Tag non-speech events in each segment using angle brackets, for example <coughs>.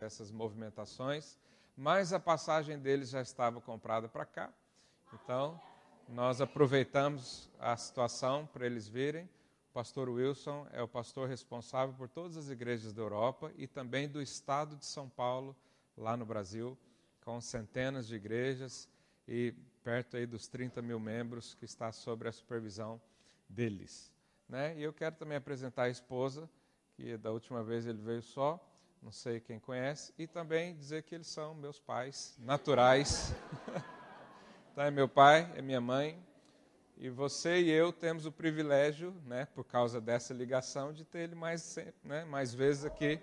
essas movimentações, mas a passagem deles já estava comprada para cá. Então, nós aproveitamos a situação para eles virem. O pastor Wilson é o pastor responsável por todas as igrejas da Europa e também do estado de São Paulo, lá no Brasil, com centenas de igrejas e perto aí dos 30 mil membros que está sob a supervisão deles. Né? E eu quero também apresentar a esposa, que da última vez ele veio só, não sei quem conhece, e também dizer que eles são meus pais naturais. então <laughs> é meu pai, é minha mãe, e você e eu temos o privilégio, né, por causa dessa ligação, de ter ele mais, né, mais vezes aqui.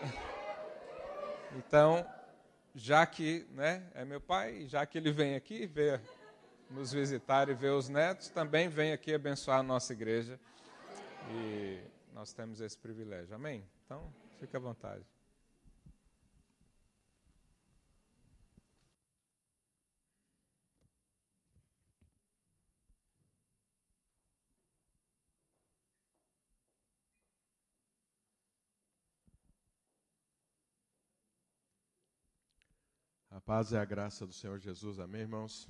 <laughs> Então, já que né, é meu pai, já que ele vem aqui ver, nos visitar e ver os netos, também vem aqui abençoar a nossa igreja. E nós temos esse privilégio. Amém? Então, fique à vontade. A paz e a graça do Senhor Jesus, amém, irmãos?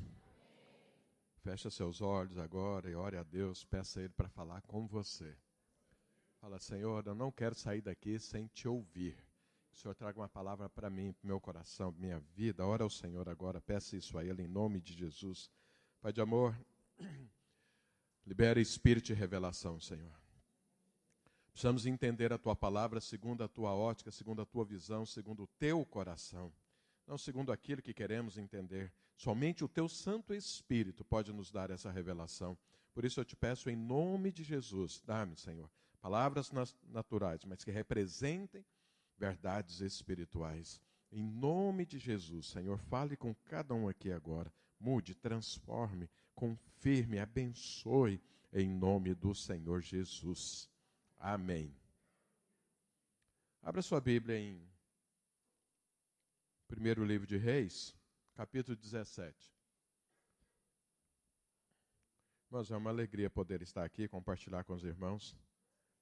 Fecha seus olhos agora e ore a Deus, peça a Ele para falar com você. Fala, Senhor, eu não quero sair daqui sem te ouvir. Que o Senhor traga uma palavra para mim, para meu coração, para minha vida. Ora ao Senhor agora, peça isso a Ele em nome de Jesus. Pai de amor, <clears throat> libera espírito de revelação, Senhor. Precisamos entender a tua palavra segundo a tua ótica, segundo a tua visão, segundo o teu coração não segundo aquilo que queremos entender. Somente o teu Santo Espírito pode nos dar essa revelação. Por isso eu te peço, em nome de Jesus, dá-me, Senhor, palavras naturais, mas que representem verdades espirituais. Em nome de Jesus, Senhor, fale com cada um aqui agora. Mude, transforme, confirme, abençoe, em nome do Senhor Jesus. Amém. Abra sua Bíblia em Primeiro livro de Reis, capítulo 17. Mas é uma alegria poder estar aqui compartilhar com os irmãos.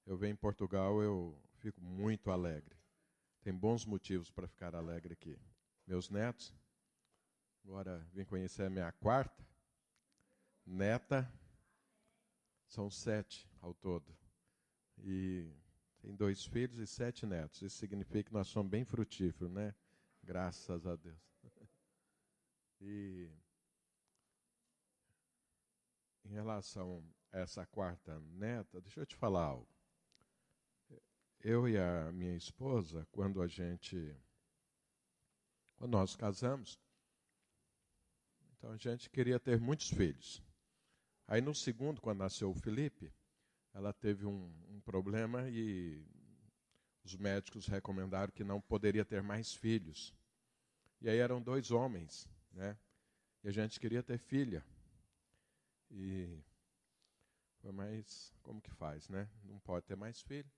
Eu venho em Portugal, eu fico muito alegre. Tem bons motivos para ficar alegre aqui. Meus netos, agora vim conhecer a minha quarta neta, são sete ao todo. E tem dois filhos e sete netos. Isso significa que nós somos bem frutíferos, né? Graças a Deus. <laughs> E em relação a essa quarta neta, deixa eu te falar algo. Eu e a minha esposa, quando a gente quando nós casamos, então a gente queria ter muitos filhos. Aí no segundo, quando nasceu o Felipe, ela teve um, um problema e os médicos recomendaram que não poderia ter mais filhos. E aí eram dois homens, né? E a gente queria ter filha. E foi mais, como que faz, né? Não pode ter mais filho.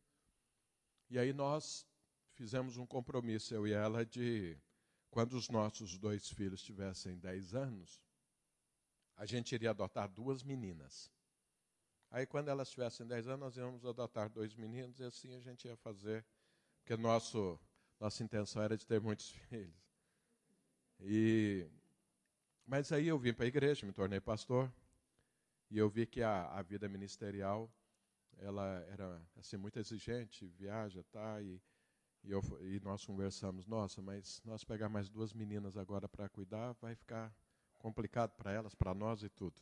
E aí nós fizemos um compromisso, eu e ela, de quando os nossos dois filhos tivessem 10 anos, a gente iria adotar duas meninas. Aí, quando elas tivessem 10 anos, nós íamos adotar dois meninos e assim a gente ia fazer, porque nosso, nossa intenção era de ter muitos <laughs> filhos. E, mas aí eu vim para a igreja, me tornei pastor, e eu vi que a, a vida ministerial ela era assim muito exigente, viaja, tá, e, e, eu, e nós conversamos, nossa, mas nós pegar mais duas meninas agora para cuidar, vai ficar complicado para elas, para nós e tudo.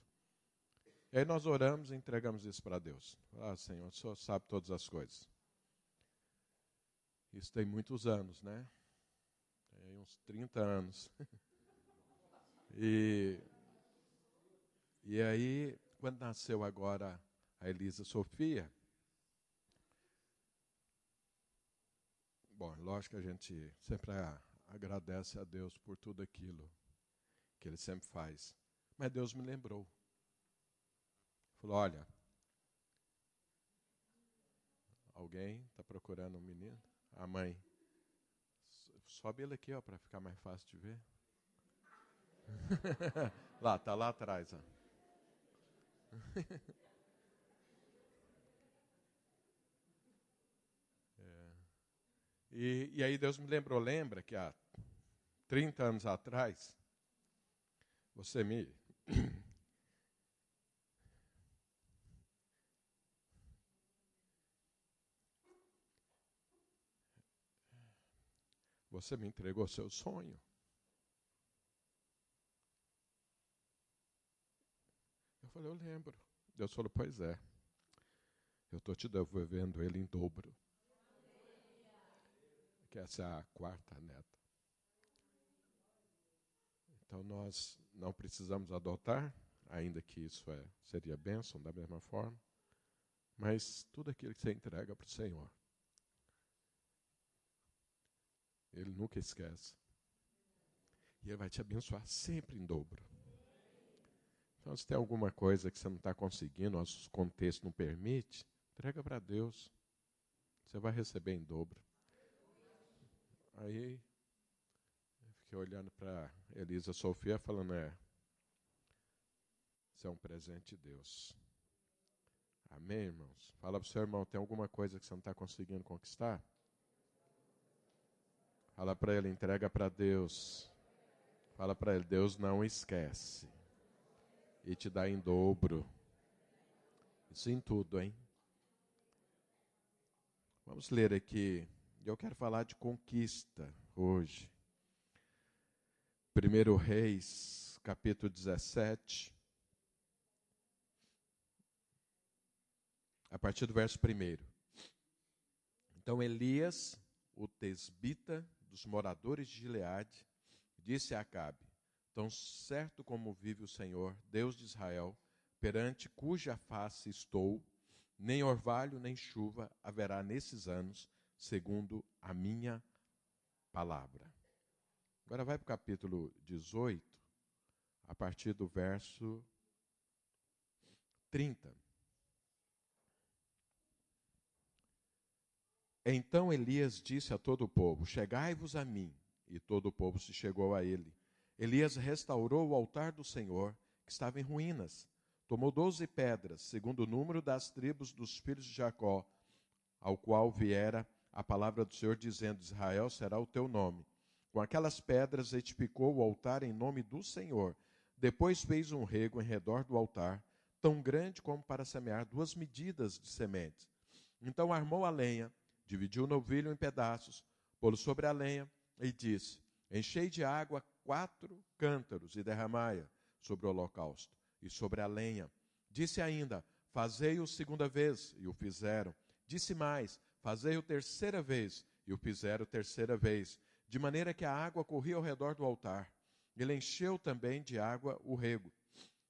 E aí nós oramos e entregamos isso para Deus. Ah, Senhor, o Senhor sabe todas as coisas. Isso tem muitos anos, né? Tem uns 30 anos. <laughs> e, e aí, quando nasceu agora a Elisa Sofia, bom, lógico que a gente sempre agradece a Deus por tudo aquilo que Ele sempre faz. Mas Deus me lembrou. Falou: olha, alguém está procurando um menino? A mãe. Sobe ele aqui, ó, para ficar mais fácil de ver. <laughs> lá, tá lá atrás, ó. <laughs> E, e aí Deus me lembrou, lembra que há 30 anos atrás, você me. <coughs> Você me entregou seu sonho. Eu falei, eu lembro. Deus falou, pois é. Eu estou te devolvendo ele em dobro. Que essa é a quarta neta. Então nós não precisamos adotar, ainda que isso é, seria bênção da mesma forma, mas tudo aquilo que você entrega para o Senhor, Ele nunca esquece. E Ele vai te abençoar sempre em dobro. Então, se tem alguma coisa que você não está conseguindo, o contexto não permite, entrega para Deus. Você vai receber em dobro. Aí, fiquei olhando para Elisa Sofia, falando: é, isso é um presente de Deus. Amém, irmãos? Fala para o seu irmão: tem alguma coisa que você não está conseguindo conquistar? Fala para ele: entrega para Deus. Fala para ele: Deus não esquece e te dá em dobro. Isso em tudo, hein? Vamos ler aqui. Eu quero falar de conquista hoje. 1 Reis, capítulo 17. A partir do verso 1. Então Elias, o tesbita dos moradores de Gileade, disse a Acabe: Tão certo como vive o Senhor, Deus de Israel, perante cuja face estou, nem orvalho nem chuva haverá nesses anos, segundo a minha palavra. Agora vai para o capítulo 18, a partir do verso 30. Então Elias disse a todo o povo: Chegai-vos a mim. E todo o povo se chegou a ele. Elias restaurou o altar do Senhor, que estava em ruínas. Tomou doze pedras, segundo o número das tribos dos filhos de Jacó, ao qual viera a palavra do Senhor, dizendo: Israel será o teu nome. Com aquelas pedras edificou o altar em nome do Senhor. Depois fez um rego em redor do altar, tão grande como para semear duas medidas de sementes. Então armou a lenha, dividiu o novilho em pedaços, pô-lo sobre a lenha e disse: Enchei de água quatro cântaros e derramai-a sobre o holocausto e sobre a lenha. Disse ainda: Fazei-o segunda vez, e o fizeram. Disse mais: Fazei-o terceira vez, e o fizeram terceira vez, de maneira que a água corria ao redor do altar. Ele encheu também de água o rego.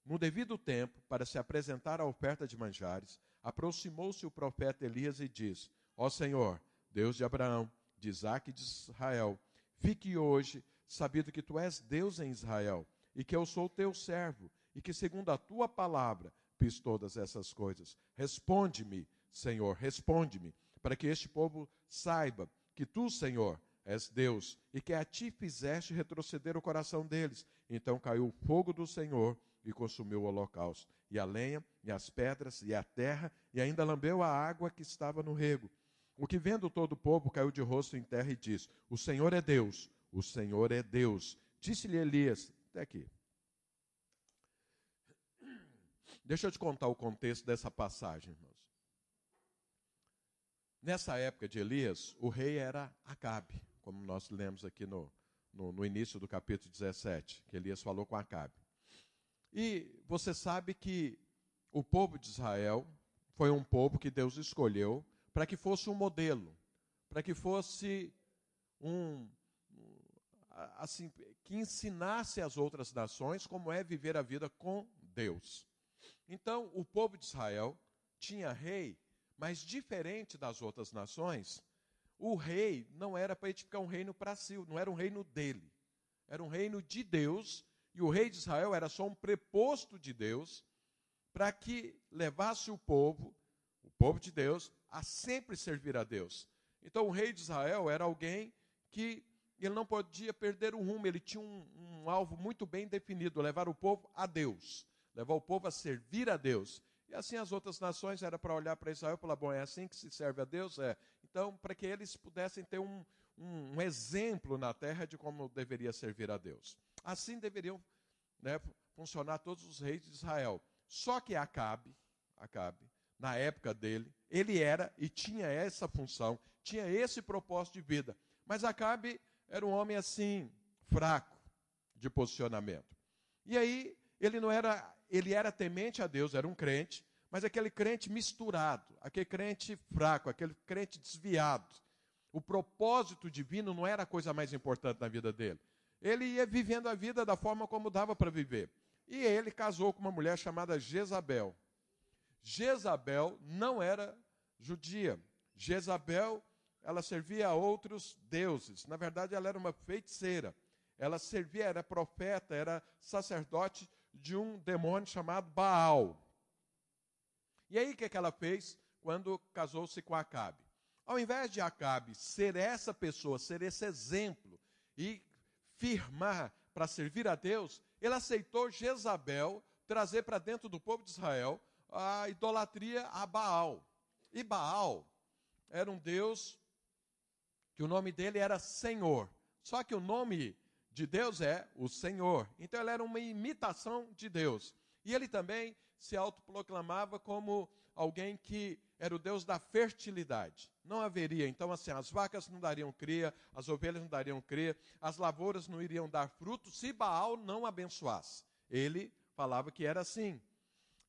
No devido tempo, para se apresentar a oferta de manjares, aproximou-se o profeta Elias e disse: Ó Senhor, Deus de Abraão, de Isaque e de Israel, fique hoje sabido que tu és Deus em Israel, e que eu sou teu servo, e que segundo a tua palavra fiz todas essas coisas. Responde-me, Senhor, responde-me, para que este povo saiba que tu, Senhor, és Deus, e que a ti fizeste retroceder o coração deles. Então caiu o fogo do Senhor e consumiu o holocausto, e a lenha, e as pedras, e a terra, e ainda lambeu a água que estava no rego. O que vendo todo o povo caiu de rosto em terra e disse: O Senhor é Deus, o Senhor é Deus. Disse-lhe Elias, até aqui. Deixa eu te contar o contexto dessa passagem, irmãos. Nessa época de Elias, o rei era Acabe, como nós lemos aqui no, no, no início do capítulo 17, que Elias falou com Acabe. E você sabe que o povo de Israel foi um povo que Deus escolheu para que fosse um modelo, para que fosse um, assim, que ensinasse as outras nações como é viver a vida com Deus. Então, o povo de Israel tinha rei, mas diferente das outras nações, o rei não era para edificar um reino para si, não era um reino dele. Era um reino de Deus, e o rei de Israel era só um preposto de Deus para que levasse o povo, o povo de Deus, a sempre servir a Deus. Então, o rei de Israel era alguém que ele não podia perder o rumo, ele tinha um, um, alvo muito bem definido: levar o povo a Deus, levar o povo a servir a Deus. E assim as outras nações era para olhar para Israel e falar: bom, é assim que se serve a Deus? É. então, para que eles pudessem ter um, um, um, exemplo na terra de como deveria servir a Deus. Assim deveriam né, funcionar todos os reis de Israel. Só que Acabe, Acabe, na época dele, ele era e tinha essa função, tinha esse propósito de vida. Mas Acabe era um homem assim, fraco de posicionamento. E aí, ele não era, ele era temente a Deus, era um crente, mas aquele crente misturado, aquele crente fraco, aquele crente desviado. O propósito divino não era a coisa mais importante na vida dele. Ele ia vivendo a vida da forma como dava para viver. E ele casou com uma mulher chamada Jezabel. Jezabel não era judia. Jezabel, ela servia a outros deuses. Na verdade, ela era uma feiticeira. Ela servia, era profeta, era sacerdote de um demônio chamado Baal. E aí o que, é que ela fez quando casou-se com Acabe? Ao invés de Acabe ser essa pessoa, ser esse exemplo e firmar para servir a Deus, ele aceitou Jezabel trazer para dentro do povo de Israel a idolatria a Baal. E Baal era um deus que o nome dele era Senhor. Só que o nome de Deus é o Senhor. Então ele era uma imitação de Deus. E ele também se autoproclamava como alguém que era o Deus da fertilidade. Não haveria, então, assim, as vacas não dariam cria, as ovelhas não dariam cria, as lavouras não iriam dar fruto se Baal não abençoasse. Ele falava que era assim.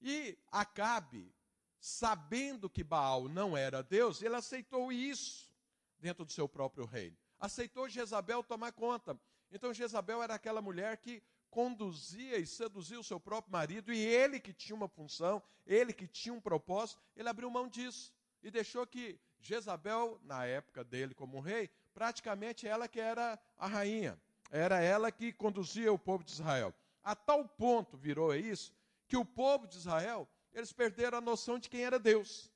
E Acabe, sabendo que Baal não era Deus, ele aceitou isso dentro do seu próprio reino. Aceitou Jezabel tomar conta. Então Jezabel era aquela mulher que conduzia e seduzia o seu próprio marido, e ele que tinha uma função, ele que tinha um propósito, ele abriu mão disso e deixou que Jezabel, na época dele como rei, praticamente ela que era a rainha, era ela que conduzia o povo de Israel. A tal ponto virou isso que o povo de Israel, eles perderam a noção de quem era Deus.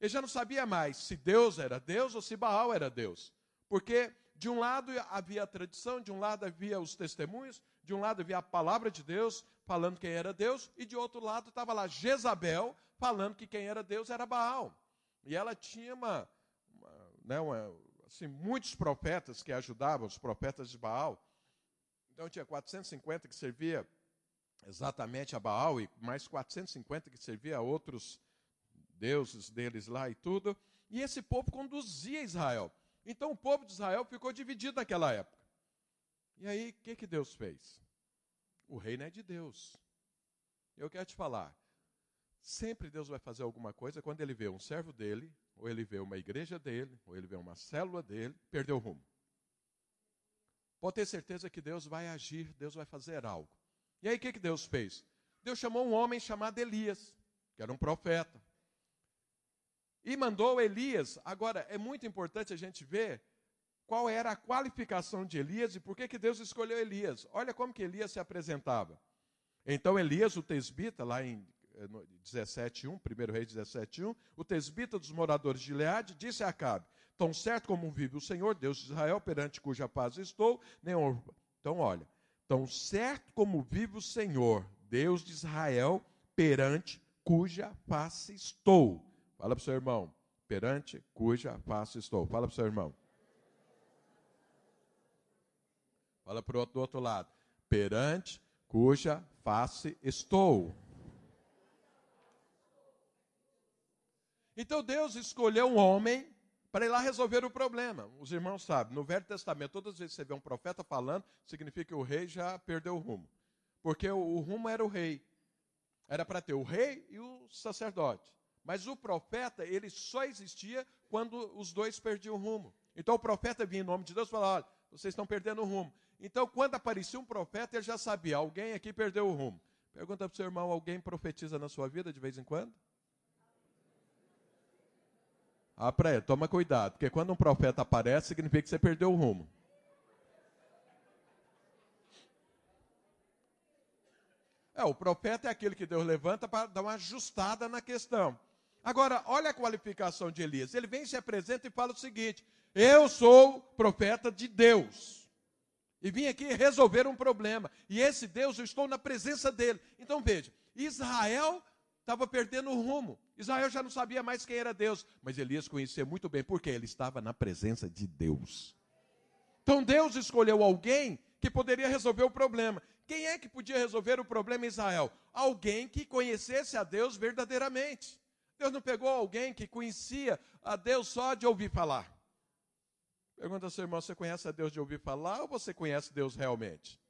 Ele já não sabia mais se Deus era Deus ou se Baal era Deus. Porque de um lado havia a tradição, de um lado havia os testemunhos, de um lado havia a palavra de Deus falando quem era Deus, e de outro lado estava lá Jezabel falando que quem era Deus era Baal. E ela tinha uma, uma, né, uma, assim, muitos profetas que ajudavam, os profetas de Baal. Então tinha 450 que servia exatamente a Baal e mais 450 que servia a outros deuses deles lá e tudo. E esse povo conduzia Israel. Então o povo de Israel ficou dividido naquela época. E aí, o que, que Deus fez? O reino é de Deus. Eu quero te falar. Sempre Deus vai fazer alguma coisa quando ele vê um servo dele, ou ele vê uma igreja dele, ou ele vê uma célula dele, perdeu o rumo. Pode ter certeza que Deus vai agir, Deus vai fazer algo. E aí o que, que Deus fez? Deus chamou um homem chamado Elias, que era um profeta. E mandou Elias. Agora, é muito importante a gente ver qual era a qualificação de Elias e por que, que Deus escolheu Elias. Olha como que Elias se apresentava. Então Elias, o tesbita, lá em 17.1, 1 Reis 17.1, o tesbita dos moradores de Leade, disse a Acabe, tão certo como vive o Senhor, Deus de Israel, perante cuja paz estou, nem... Então olha, tão certo como vive o Senhor, Deus de Israel, perante cuja face estou. Fala para o seu irmão, perante cuja face estou. Fala para o seu irmão. Fala para o outro, do outro lado. Perante cuja face estou. Então Deus escolheu um homem para ir lá resolver o problema. Os irmãos sabem, no Velho Testamento, todas as vezes que você vê um profeta falando, significa que o rei já perdeu o rumo. Porque o, o rumo era o rei. Era para ter o rei e o sacerdote. Mas o profeta, ele só existia quando os dois perdiam o rumo. Então o profeta vinha em nome de Deus e falava: olha, vocês estão perdendo o rumo. Então, quando aparecia um profeta, ele já sabia, alguém aqui perdeu o rumo. Pergunta para o seu irmão, alguém profetiza na sua vida de vez em quando? Ah, para ele, toma cuidado, porque quando um profeta aparece, significa que você perdeu o rumo. É, o profeta é aquele que Deus levanta para dar uma ajustada na questão. Agora, olha a qualificação de Elias. Ele vem, se apresenta e fala o seguinte: Eu sou profeta de Deus. E vim aqui resolver um problema. E esse Deus, eu estou na presença dele. Então veja, Israel estava perdendo o rumo. Israel já não sabia mais quem era Deus, mas Elias conhecia muito bem, porque ele estava na presença de Deus. Então Deus escolheu alguém que poderia resolver o problema. Quem é que podia resolver o problema em Israel? Alguém que conhecesse a Deus verdadeiramente. Deus não pegou alguém que conhecia a Deus só de ouvir falar. Pergunta ao seu irmão: você conhece a Deus de ouvir falar ou você conhece Deus realmente?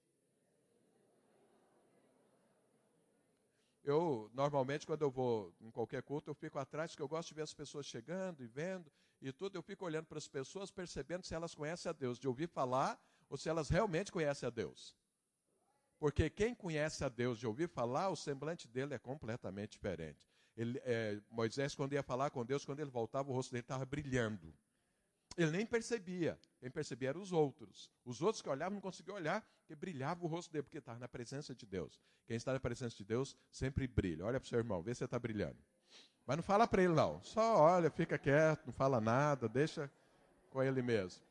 Eu, normalmente, quando eu vou em qualquer culto, eu fico atrás, porque eu gosto de ver as pessoas chegando e vendo e tudo. Eu fico olhando para as pessoas, percebendo se elas conhecem a Deus, de ouvir falar ou se elas realmente conhecem a Deus. Porque quem conhece a Deus de ouvir falar, o semblante dele é completamente diferente. Ele, é, Moisés, quando ia falar com Deus, quando ele voltava, o rosto dele estava brilhando. Ele nem percebia. Quem percebia eram os outros. Os outros que olhavam não conseguiam olhar, porque brilhava o rosto dele, porque estava na presença de Deus. Quem está na presença de Deus sempre brilha. Olha para o seu irmão, vê se está brilhando. Mas não fala para ele, não. Só olha, fica quieto, não fala nada, deixa com ele mesmo.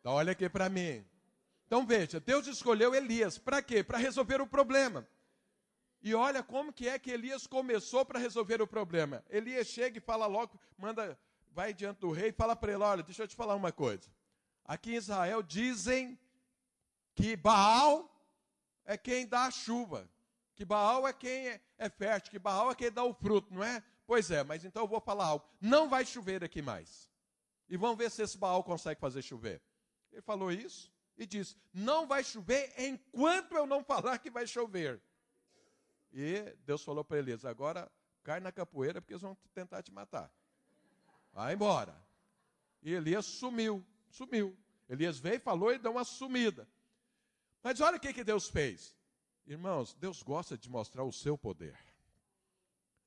Então, olha aqui para mim. Então, veja, Deus escolheu Elias. Para quê? Para resolver o problema. E olha como que é que Elias começou para resolver o problema. Elias chega e fala logo, manda, vai diante do rei e fala para ele: olha, deixa eu te falar uma coisa. Aqui em Israel dizem que Baal é quem dá a chuva, que Baal é quem é, é fértil, que Baal é quem dá o fruto, não é? Pois é, mas então eu vou falar algo. Não vai chover aqui mais. E vamos ver se esse Baal consegue fazer chover. Ele falou isso e disse: Não vai chover enquanto eu não falar que vai chover. E Deus falou para Elias: agora cai na capoeira porque eles vão tentar te matar. Vai embora. E Elias sumiu, sumiu. Elias veio, falou e deu uma sumida. Mas olha o que, que Deus fez. Irmãos, Deus gosta de mostrar o seu poder.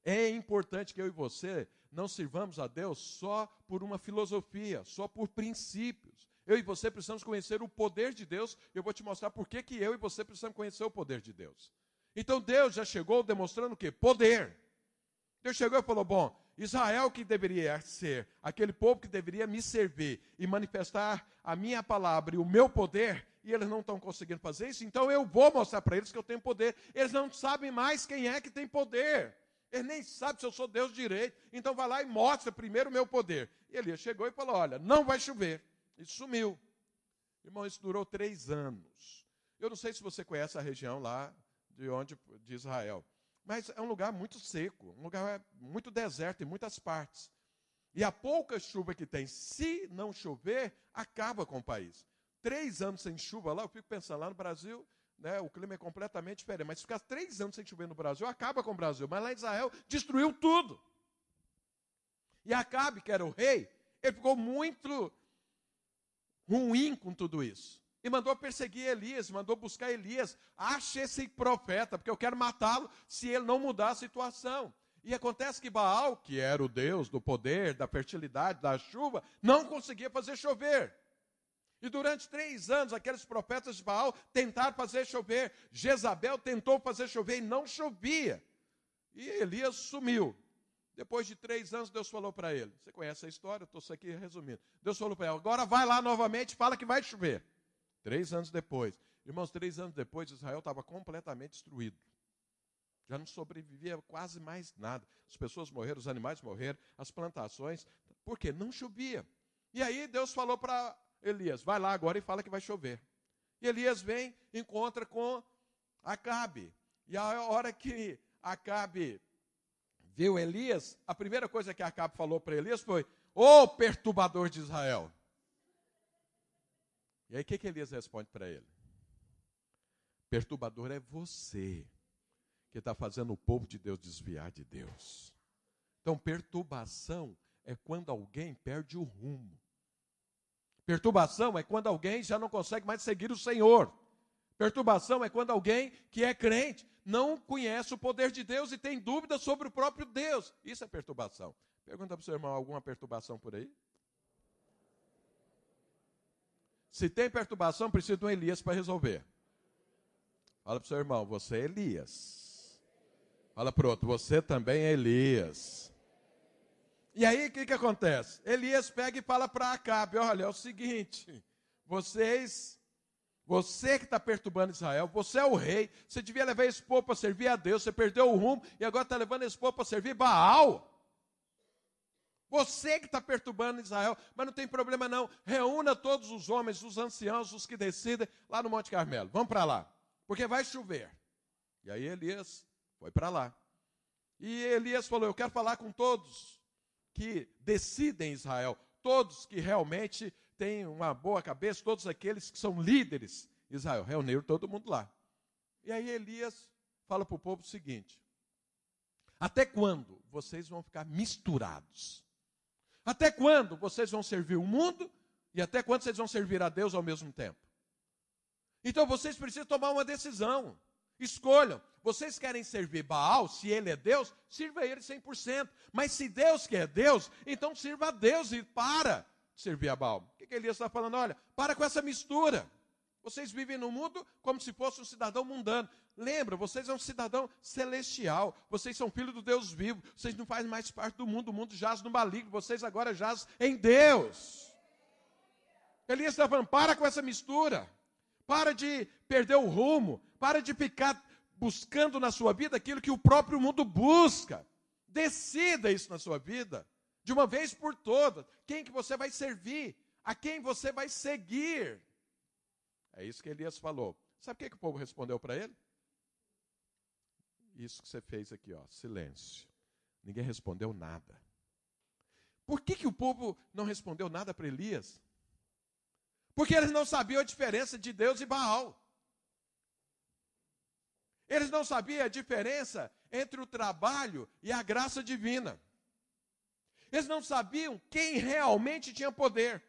É importante que eu e você não sirvamos a Deus só por uma filosofia, só por princípios. Eu e você precisamos conhecer o poder de Deus. Eu vou te mostrar por que, que eu e você precisamos conhecer o poder de Deus. Então Deus já chegou demonstrando o quê? Poder. Deus chegou e falou: bom, Israel que deveria ser aquele povo que deveria me servir e manifestar a minha palavra e o meu poder, e eles não estão conseguindo fazer isso, então eu vou mostrar para eles que eu tenho poder. Eles não sabem mais quem é que tem poder. Eles nem sabem se eu sou Deus direito. Então vai lá e mostra primeiro o meu poder. E Elias chegou e falou: Olha, não vai chover. E sumiu. Irmão, isso durou três anos. Eu não sei se você conhece a região lá de onde de Israel. Mas é um lugar muito seco, um lugar muito deserto em muitas partes. E a pouca chuva que tem, se não chover, acaba com o país. Três anos sem chuva lá, eu fico pensando, lá no Brasil, né, o clima é completamente diferente. Mas ficar três anos sem chover no Brasil, acaba com o Brasil. Mas lá em Israel, destruiu tudo. E Acabe, que era o rei, ele ficou muito ruim com tudo isso e mandou perseguir Elias, mandou buscar Elias. Ache esse profeta, porque eu quero matá-lo se ele não mudar a situação. E acontece que Baal, que era o Deus do poder, da fertilidade, da chuva, não conseguia fazer chover. E durante três anos, aqueles profetas de Baal tentaram fazer chover. Jezabel tentou fazer chover e não chovia. E Elias sumiu. Depois de três anos, Deus falou para ele: Você conhece a história? Estou aqui resumindo. Deus falou para ele: Agora vai lá novamente, fala que vai chover. Três anos depois. Irmãos, três anos depois, Israel estava completamente destruído. Já não sobrevivia quase mais nada. As pessoas morreram, os animais morreram, as plantações, porque não chovia. E aí Deus falou para Elias: vai lá agora e fala que vai chover. E Elias vem, encontra com Acabe. E a hora que Acabe viu Elias, a primeira coisa que Acabe falou para Elias foi: Ô perturbador de Israel, e aí o que, que Elias responde para ele? Perturbador é você que está fazendo o povo de Deus desviar de Deus. Então, perturbação é quando alguém perde o rumo. Perturbação é quando alguém já não consegue mais seguir o Senhor. Perturbação é quando alguém que é crente não conhece o poder de Deus e tem dúvidas sobre o próprio Deus. Isso é perturbação. Pergunta para o seu irmão: alguma perturbação por aí? Se tem perturbação, precisa de um Elias para resolver. Fala para o seu irmão, você é Elias. Fala para outro, você também é Elias. E aí o que, que acontece? Elias pega e fala para Acabe: olha, é o seguinte, vocês Você que está perturbando Israel, você é o rei, você devia levar esse povo para servir a Deus, você perdeu o rumo e agora está levando esse povo para servir Baal. Você que está perturbando Israel, mas não tem problema não. Reúna todos os homens, os anciãos, os que decidem, lá no Monte Carmelo. Vamos para lá, porque vai chover. E aí Elias foi para lá. E Elias falou: Eu quero falar com todos que decidem Israel, todos que realmente têm uma boa cabeça, todos aqueles que são líderes. Israel reuniram todo mundo lá. E aí Elias fala para o povo o seguinte: Até quando vocês vão ficar misturados? Até quando vocês vão servir o mundo e até quando vocês vão servir a Deus ao mesmo tempo? Então vocês precisam tomar uma decisão. Escolham. Vocês querem servir Baal, se ele é Deus, sirva ele 100%. Mas se Deus quer Deus, então sirva a Deus e para servir a Baal. O que, que Elias está falando? Olha, para com essa mistura. Vocês vivem no mundo como se fosse um cidadão mundano. Lembra, vocês são um cidadão celestial. Vocês são filhos do Deus vivo. Vocês não fazem mais parte do mundo. O mundo jaz no maligno. Vocês agora jazem em Deus. Elias está falando: para com essa mistura. Para de perder o rumo. Para de ficar buscando na sua vida aquilo que o próprio mundo busca. Decida isso na sua vida de uma vez por todas, quem que você vai servir, a quem você vai seguir. É isso que Elias falou. Sabe o que, que o povo respondeu para ele? Isso que você fez aqui, ó, silêncio. Ninguém respondeu nada. Por que, que o povo não respondeu nada para Elias? Porque eles não sabiam a diferença de Deus e Baal. Eles não sabiam a diferença entre o trabalho e a graça divina. Eles não sabiam quem realmente tinha poder.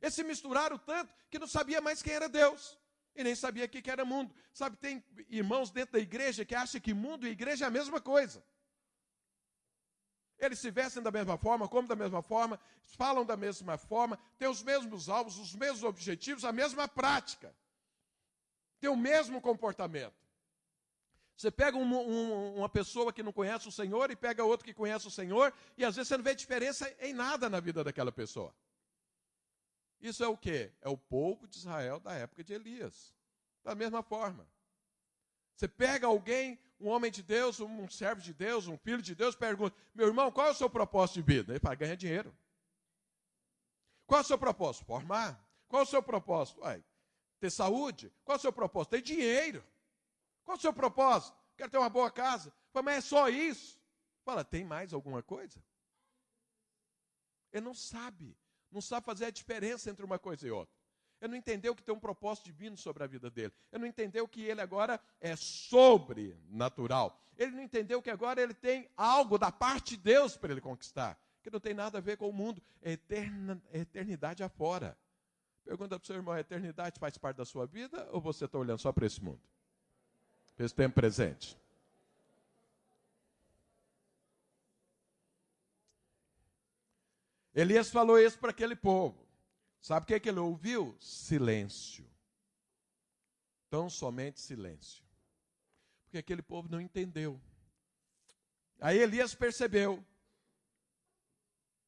Eles se misturaram tanto que não sabia mais quem era Deus. E nem sabia o que era mundo. Sabe, tem irmãos dentro da igreja que acham que mundo e igreja é a mesma coisa. Eles se vestem da mesma forma, comem da mesma forma, falam da mesma forma, têm os mesmos alvos, os mesmos objetivos, a mesma prática. Tem o mesmo comportamento. Você pega um, um, uma pessoa que não conhece o Senhor e pega outro que conhece o Senhor, e às vezes você não vê diferença em nada na vida daquela pessoa. Isso é o que? É o povo de Israel da época de Elias. Da mesma forma. Você pega alguém, um homem de Deus, um servo de Deus, um filho de Deus, pergunta: meu irmão, qual é o seu propósito de vida? Ele fala: ganhar dinheiro. Qual é o seu propósito? Formar. Qual é o seu propósito? Ué, ter saúde. Qual é o seu propósito? Ter dinheiro. Qual o seu propósito? Quero ter uma boa casa. Fala, mas é só isso? Fala, tem mais alguma coisa? Ele não sabe. Não sabe fazer a diferença entre uma coisa e outra. Ele não entendeu que tem um propósito divino sobre a vida dele. Ele não entendeu que ele agora é sobrenatural. Ele não entendeu que agora ele tem algo da parte de Deus para ele conquistar. Que não tem nada a ver com o mundo. É, eterna, é eternidade afora. Pergunta para o seu irmão: a eternidade faz parte da sua vida ou você está olhando só para esse mundo? Esse tempo presente. Elias falou isso para aquele povo. Sabe o que, é que ele ouviu? Silêncio. Tão somente silêncio. Porque aquele povo não entendeu. Aí Elias percebeu.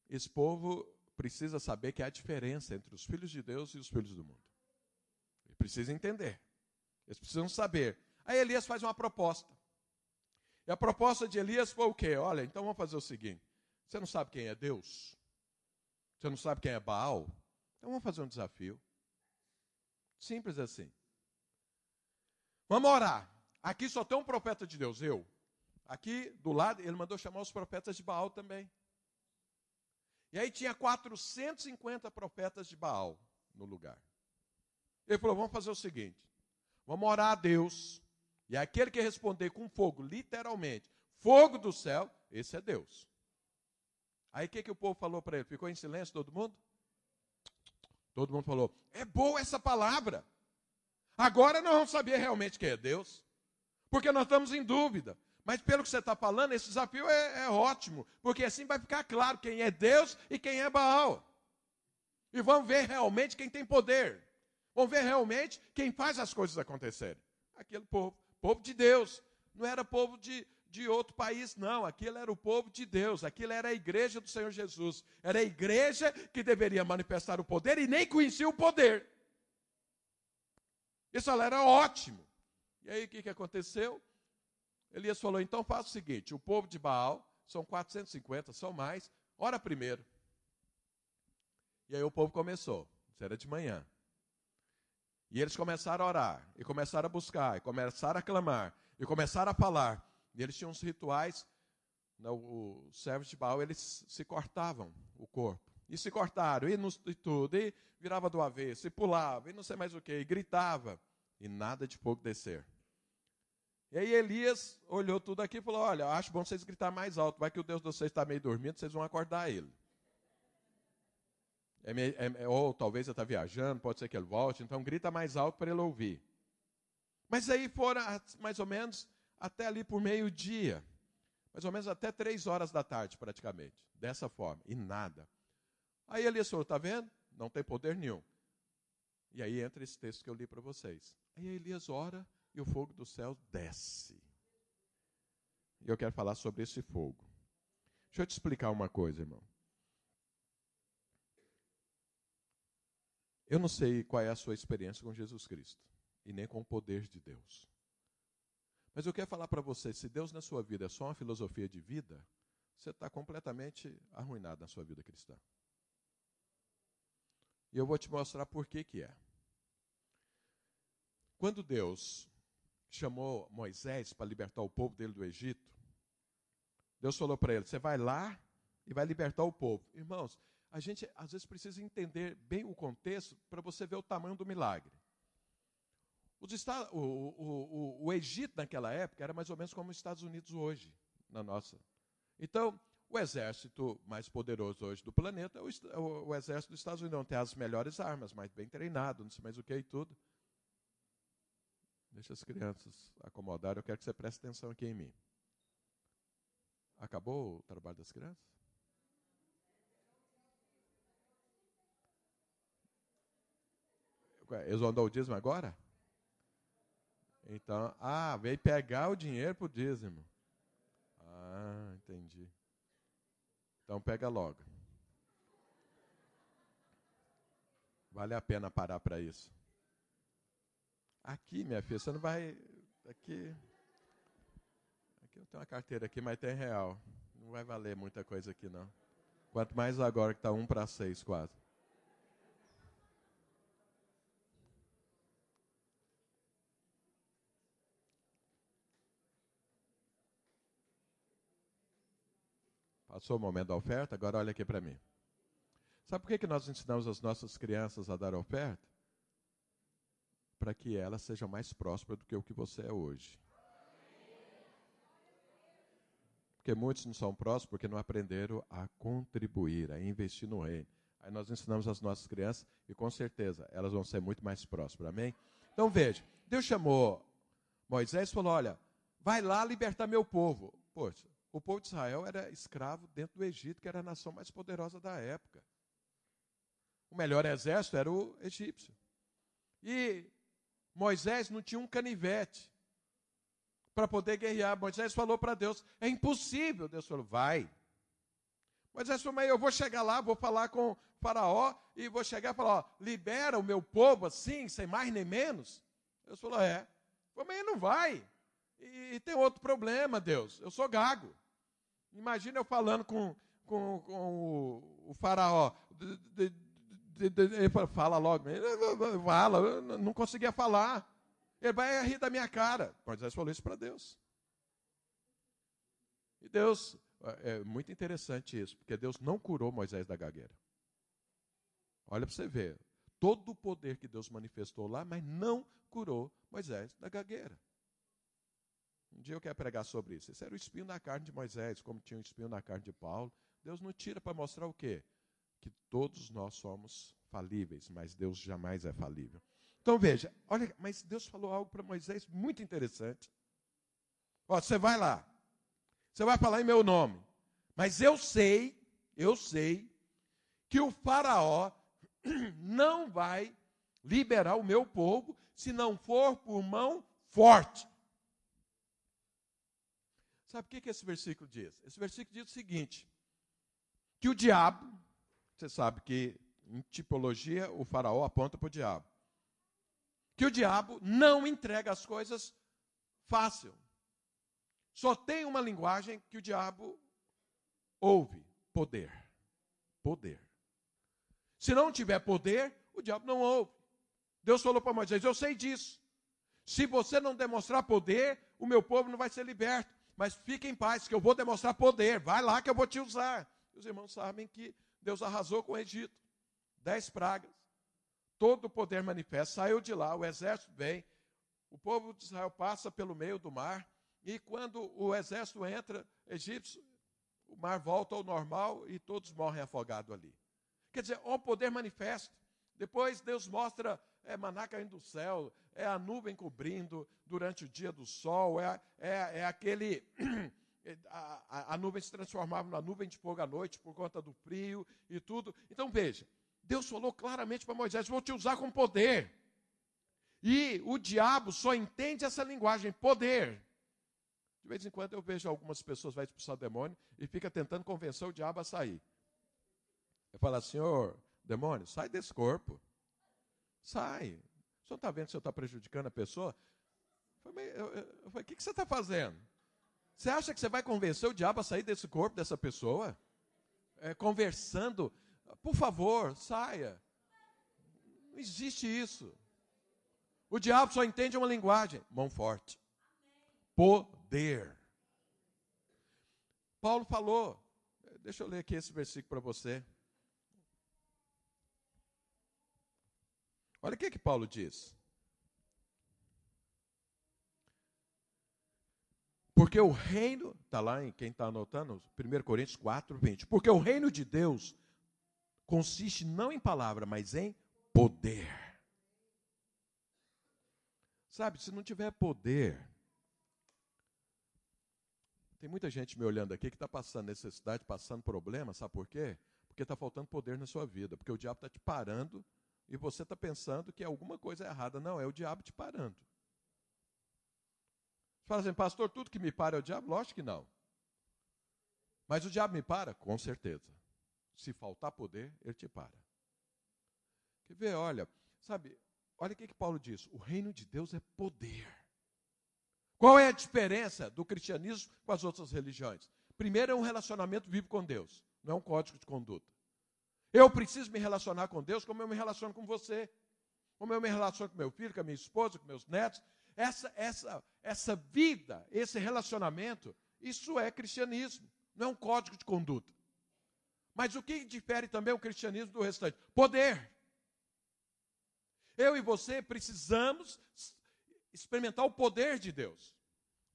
Esse povo precisa saber que há diferença entre os filhos de Deus e os filhos do mundo. Ele precisa entender. Eles precisam saber Aí Elias faz uma proposta. E a proposta de Elias foi o quê? Olha, então vamos fazer o seguinte: você não sabe quem é Deus? Você não sabe quem é Baal? Então vamos fazer um desafio. Simples assim. Vamos orar. Aqui só tem um profeta de Deus, eu. Aqui do lado, ele mandou chamar os profetas de Baal também. E aí tinha 450 profetas de Baal no lugar. Ele falou: vamos fazer o seguinte: vamos orar a Deus e aquele que responder com fogo, literalmente, fogo do céu, esse é Deus. Aí o que, que o povo falou para ele? Ficou em silêncio todo mundo? Todo mundo falou: é boa essa palavra. Agora nós vamos saber realmente quem é Deus, porque nós estamos em dúvida. Mas pelo que você está falando, esse desafio é, é, ótimo, porque assim vai ficar claro quem é Deus e quem é Baal. E vamos ver realmente quem tem poder. Vamos ver realmente quem faz as coisas acontecerem. Aquele povo. Povo de Deus. Não era povo de, de outro país, não. Aquilo era o povo de Deus. Aquilo era a igreja do Senhor Jesus. Era a igreja que deveria manifestar o poder e nem conhecia o poder. Salário era ótimo. E aí o que, que aconteceu? Elias falou: então faça o seguinte: o povo de Baal, são 450, são mais, ora primeiro. E aí o povo começou, isso era de manhã. E eles começaram a orar, e começaram a buscar, e começaram a clamar, e começaram a falar. E eles tinham uns rituais, né, os servos de Baal, eles se cortavam o corpo. E se cortaram, e, e tudo, e virava do avesso, e pulava, e não sei mais o que, e gritava, e nada de fogo descer. E aí Elias olhou tudo aqui e falou: Olha, acho bom vocês gritar mais alto, vai que o Deus de vocês está meio dormindo, vocês vão acordar ele. É é ou talvez ele está viajando, pode ser que ele volte, então grita mais alto para ele ouvir. Mas aí foram mais ou menos até ali por meio-dia, mais ou menos até três horas da tarde, praticamente, dessa forma, e nada. Aí Elias falou: Está vendo? Não tem poder nenhum. E aí entra esse texto que eu li para vocês. Aí Elias ora e o fogo do céu desce. E eu quero falar sobre esse fogo. Deixa eu te explicar uma coisa, irmão. Eu não sei qual é a sua experiência com Jesus Cristo e nem com o poder de Deus. Mas eu quero falar para você: se Deus na sua vida é só uma filosofia de vida, você está completamente arruinado na sua vida cristã. E eu vou te mostrar por que, que é. Quando Deus chamou Moisés para libertar o povo dele do Egito, Deus falou para ele: Você vai lá e vai libertar o povo. Irmãos, a gente às vezes precisa entender bem o contexto para você ver o tamanho do milagre. o, o, o, o, Egito naquela época era mais ou menos como os Estados Unidos hoje, na nossa. Então, o exército mais poderoso hoje do planeta é o, o exército dos Estados Unidos. Não tem as melhores armas, mais bem treinado, não sei mais o que e tudo. Deixa as crianças acomodar, eu quero que você preste atenção aqui em mim. Acabou o trabalho das crianças? Eles vão dar o dízimo agora? Então, ah, veio pegar o dinheiro para o dízimo. Ah, entendi. Então pega logo. Vale a pena parar para isso. Aqui, minha filha, você não vai. Aqui. Aqui eu tenho uma carteira aqui, mas tem real. Não vai valer muita coisa aqui, não. Quanto mais agora que está um para seis quase. Passou o momento da oferta, agora olha aqui para mim. Sabe por que, que nós ensinamos as nossas crianças a dar oferta? para que ela seja mais próspera do que o que você é hoje. Porque muitos não são prósperos porque não aprenderam a contribuir, a investir no reino. Aí nós ensinamos as nossas crianças e com certeza elas vão ser muito mais prósperas. Amém? Então veja, Deus chamou Moisés e falou: Olha, vai lá libertar meu povo. Poxa, o povo de Israel era escravo dentro do Egito, que era a nação mais poderosa da época. O melhor exército era o egípcio. E Moisés não tinha um canivete para poder guerrear. Moisés falou para Deus: é impossível. Deus falou: vai. Moisés falou: mas eu vou chegar lá, vou falar com o Faraó e vou chegar e falar: ó, libera o meu povo assim, sem mais nem menos. Deus falou: é. Mas não vai. E, tem outro problema, Deus. Eu sou gago. Imagina eu falando com, com, com o, o Faraó. Ele fala logo, fala, não conseguia falar. Ele vai rir da minha cara. Moisés falou isso para Deus. E Deus, é muito interessante isso, porque Deus não curou Moisés da gagueira. Olha para você ver. Todo o poder que Deus manifestou lá, mas não curou Moisés da gagueira. Um dia eu quero pregar sobre isso. Esse era o espinho na carne de Moisés, como tinha o espinho na carne de Paulo. Deus não tira para mostrar o quê? que todos nós somos falíveis, mas Deus jamais é falível. Então veja, olha, mas Deus falou algo para Moisés muito interessante. Ó, você vai lá, você vai falar em meu nome, mas eu sei, eu sei, que o Faraó <clears throat> não vai liberar o meu povo se não for por mão forte. Sabe o que, que esse versículo diz? Esse versículo diz o seguinte: que o diabo, você sabe que em tipologia o faraó aponta para o diabo. que o diabo não entrega as coisas fácil. Só tem uma linguagem que o diabo ouve: poder. Poder. Se não tiver poder, o diabo não ouve. Deus falou para Moisés: Eu sei disso. Se você não demonstrar poder, o meu povo não vai ser liberto. Mas fique em paz, que eu vou demonstrar poder. Vai lá que eu vou te usar. Os irmãos sabem que Deus arrasou com o Egito. Dez pragas. Todo o poder manifesta. Saiu de lá, o exército vem. O povo de Israel passa pelo meio do mar. E quando o exército entra, egípcio, o mar volta ao normal e todos morrem afogados ali. Quer dizer, o poder manifesto. Depois Deus mostra é maná caindo do céu, é a nuvem cobrindo durante o dia do sol, é, é, é aquele. <clears throat> A, a, a, nuvem se transformava na nuvem de fogo à noite por conta do frio e tudo. Então veja, Deus falou claramente para Moisés: vou te usar com poder. E o diabo só entende essa linguagem, poder. De vez em quando eu vejo algumas pessoas vai expulsar o demônio e fica tentando convencer o diabo a sair. Eu falo, Senhor, demônio, sai desse corpo. Sai. O senhor está vendo que o senhor está prejudicando a pessoa? Eu falei, o que, que você está fazendo? Você acha que você vai convencer o diabo a sair desse corpo dessa pessoa? É, conversando, por favor, saia. Não existe isso. O diabo só entende uma linguagem, mão forte. Poder. Paulo falou, deixa eu ler aqui esse versículo para você. Olha o que, que Paulo diz. Porque o reino, está lá em quem está anotando, 1 Coríntios 4, 20. Porque o reino de Deus consiste não em palavra, mas em poder. Sabe, se não tiver poder. Tem muita gente me olhando aqui que está passando necessidade, passando problema, sabe por quê? Porque está faltando poder na sua vida, porque o diabo está te parando e você está pensando que alguma coisa é errada. Não, é o diabo te parando. Você fala assim, pastor, tudo que me para é o diabo? Lógico que não. Mas o diabo me para? Com certeza. Se faltar poder, ele te para. Quer ver? Olha, sabe, olha o que, que Paulo diz: o reino de Deus é poder. Qual é a diferença do cristianismo com as outras religiões? Primeiro, é um relacionamento vivo com Deus, não é um código de conduta. Eu preciso me relacionar com Deus como eu me relaciono com você. Como eu me relaciono com meu filho, com a minha esposa, com meus netos. Essa, essa, essa vida, esse relacionamento, isso é cristianismo, não é um código de conduta. Mas o que difere também o cristianismo do restante? Poder. Eu e você precisamos experimentar o poder de Deus.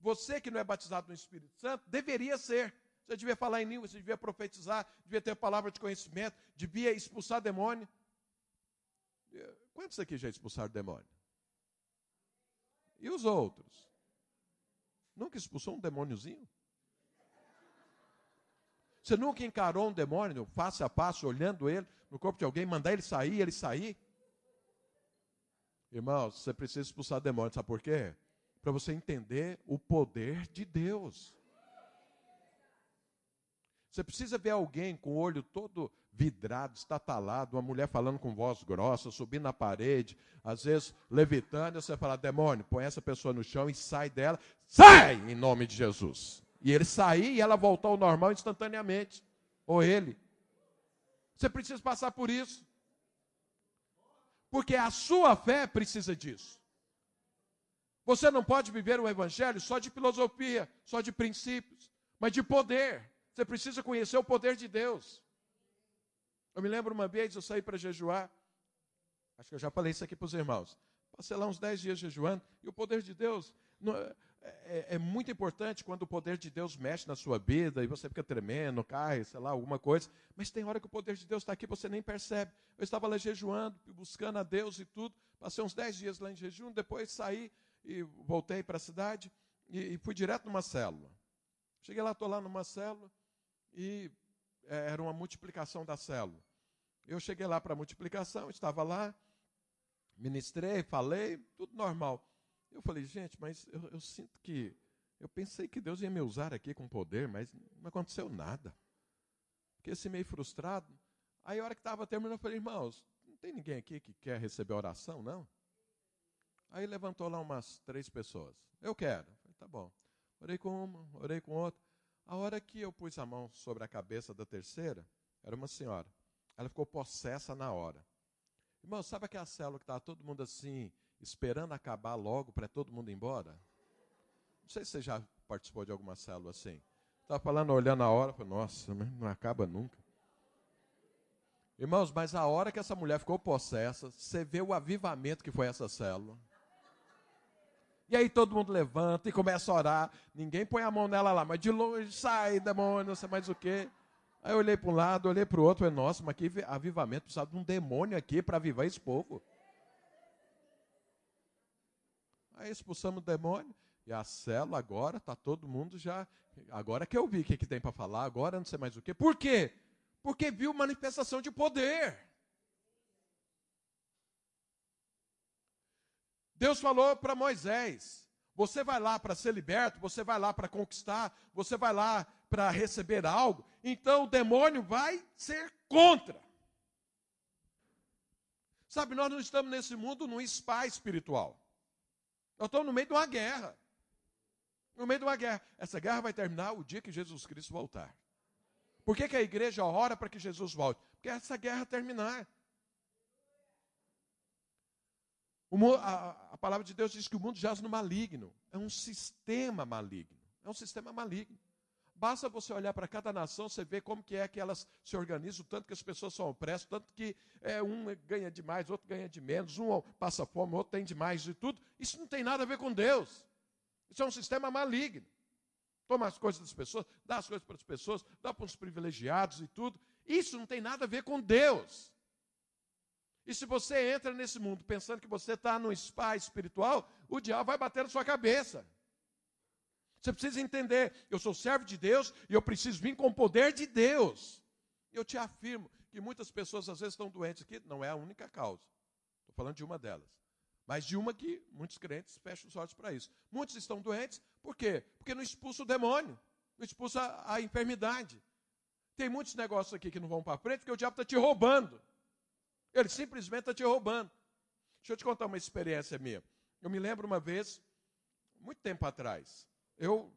Você que não é batizado no Espírito Santo, deveria ser. Você devia falar em línguas, você devia profetizar, devia ter palavra de conhecimento, devia expulsar demônio. Quantos aqui já expulsaram demônio? E os outros? Nunca expulsou um demôniozinho? Você nunca encarou um demônio face a face, olhando ele no corpo de alguém, mandar ele sair, ele sair? Irmãos, você precisa expulsar demônio, sabe por quê? Para você entender o poder de Deus. Você precisa ver alguém com o olho todo vidrado, estatalado, uma mulher falando com voz grossa, subindo na parede, às vezes levitando, você fala, demônio, põe essa pessoa no chão e sai dela, sai em nome de Jesus. E ele sair e ela voltar ao normal instantaneamente. Ou ele. Você precisa passar por isso. Porque a sua fé precisa disso. Você não pode viver o evangelho só de filosofia, só de princípios, mas de poder. Você precisa conhecer o poder de Deus. Eu me lembro uma vez, eu saí para jejuar. Acho que eu já falei isso aqui para os irmãos. Passei lá uns 10 dias jejuando. E o poder de Deus é, é, é, muito importante quando o poder de Deus mexe na sua vida e você fica tremendo, cai, sei lá, alguma coisa. Mas tem hora que o poder de Deus está aqui você nem percebe. Eu estava lá jejuando, buscando a Deus e tudo. Passei uns 10 dias lá em jejum, depois saí e voltei para a cidade e, e fui direto numa célula. Cheguei lá, estou lá numa célula e é, era uma multiplicação da célula. Eu cheguei lá para a multiplicação, estava lá, ministrei, falei, tudo normal. Eu falei, gente, mas eu, eu, sinto que. Eu pensei que Deus ia me usar aqui com poder, mas não aconteceu nada. Fiquei assim meio frustrado. Aí, a hora que estava terminando, eu falei, irmãos, não tem ninguém aqui que quer receber oração, não? Aí levantou lá umas três pessoas. Eu quero. Falei, tá bom. Orei com uma, orei com outra. A hora que eu pus a mão sobre a cabeça da terceira, era uma senhora. Ela ficou possessa na hora. Irmão, sabe aquela célula que estava todo mundo assim, esperando acabar logo para todo mundo ir embora? Não sei se você já participou de alguma célula assim. Estava falando, olhando a hora, falei, nossa, não acaba nunca. Irmãos, mas a hora que essa mulher ficou possessa, você vê o avivamento que foi essa célula. E aí todo mundo levanta e começa a orar. Ninguém põe a mão nela lá, mas de longe sai, demônio, não sei mais o quê. Aí eu olhei para um lado, olhei para o outro, falei, nossa, mas que avivamento, precisava de um demônio aqui para avivar esse povo. Aí expulsamos o demônio, e a célula agora, está todo mundo já. Agora que eu vi o que, que tem para falar, agora não sei mais o quê. Por quê? Porque viu manifestação de poder. Deus falou para Moisés: você vai lá para ser liberto, você vai lá para conquistar, você vai lá para receber algo, então o demônio vai ser contra. Sabe, nós não estamos nesse mundo num spa espiritual. Nós estamos no meio de uma guerra. No meio de uma guerra. Essa guerra vai terminar o dia que Jesus Cristo voltar. Por que, que a igreja ora para que Jesus volte? Porque essa guerra terminar. O, a, palavra de Deus diz que o mundo jaz no maligno. É um sistema maligno. É um sistema maligno. Basta você olhar para cada nação, você vê como que é que elas se organizam, tanto que as pessoas são opressas, tanto que é, um ganha de mais, outro ganha de menos, um passa fome, outro tem de mais e tudo. Isso não tem nada a ver com Deus. Isso é um sistema maligno. Toma as coisas das pessoas, dá as coisas para as pessoas, dá para os privilegiados e tudo. Isso não tem nada a ver com Deus. E se você entra nesse mundo pensando que você está num spa espiritual, o diabo vai bater na sua cabeça. Você precisa entender, eu sou servo de Deus e eu preciso vir com o poder de Deus. Eu te afirmo que muitas pessoas às vezes estão doentes aqui, não é a única causa. Estou falando de uma delas. Mas de uma que muitos crentes fecham os olhos para isso. Muitos estão doentes, por quê? Porque não expulsa o demônio, não expulsa a, a enfermidade. Tem muitos negócios aqui que não vão para frente porque o diabo está te roubando. Ele simplesmente está te roubando. Deixa eu te contar uma experiência minha. Eu me lembro uma vez, muito tempo atrás, eu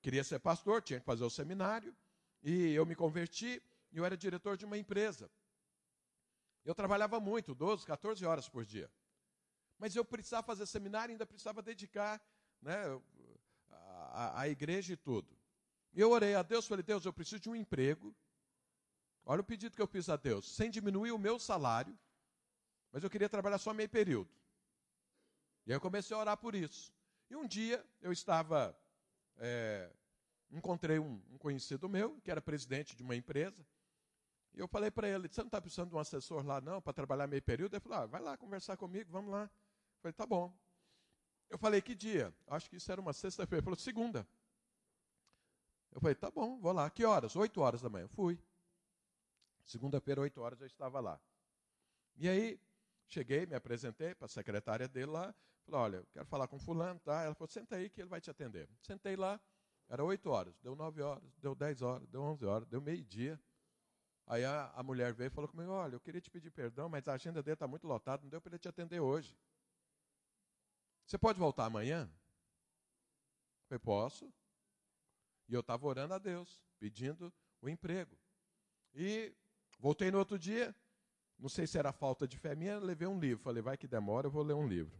queria ser pastor, tinha que fazer o seminário, e eu me converti, e eu era diretor de uma empresa. Eu trabalhava muito, 12, 14 horas por dia. Mas eu precisava fazer seminário, ainda precisava dedicar né, a, a igreja e tudo. E eu orei a Deus, falei, Deus, eu preciso de um emprego, Olha o pedido que eu fiz a Deus, sem diminuir o meu salário, mas eu queria trabalhar só meio período. E aí eu comecei a orar por isso. E um dia eu estava, é, encontrei um, um, conhecido meu, que era presidente de uma empresa, e eu falei para ele, você não está precisando de um assessor lá não, para trabalhar meio período? Ele falou, ah, vai lá conversar comigo, vamos lá. Eu falei, tá bom. Eu falei, que dia? Acho que isso era uma sexta-feira. Ele falou, segunda. Eu falei, tá bom, vou lá. Que horas? Oito horas da manhã. Fui. Segunda-feira, 8 horas, eu estava lá. E aí, cheguei, me apresentei para a secretária dele lá. Falei, olha, eu quero falar com fulano, tá? Ela falou, senta aí que ele vai te atender. Sentei lá, era 8 horas, deu 9 horas, deu 10 horas, deu 11 horas, deu meio-dia. Aí a, a, mulher veio e falou comigo, olha, eu queria te pedir perdão, mas a agenda dele está muito lotada, não deu para ele te atender hoje. Você pode voltar amanhã? Eu falei, posso. E eu estava orando a Deus, pedindo o emprego. E Voltei no outro dia, não sei se era falta de fé minha, levei um livro. Falei, vai que demora, eu vou ler um livro.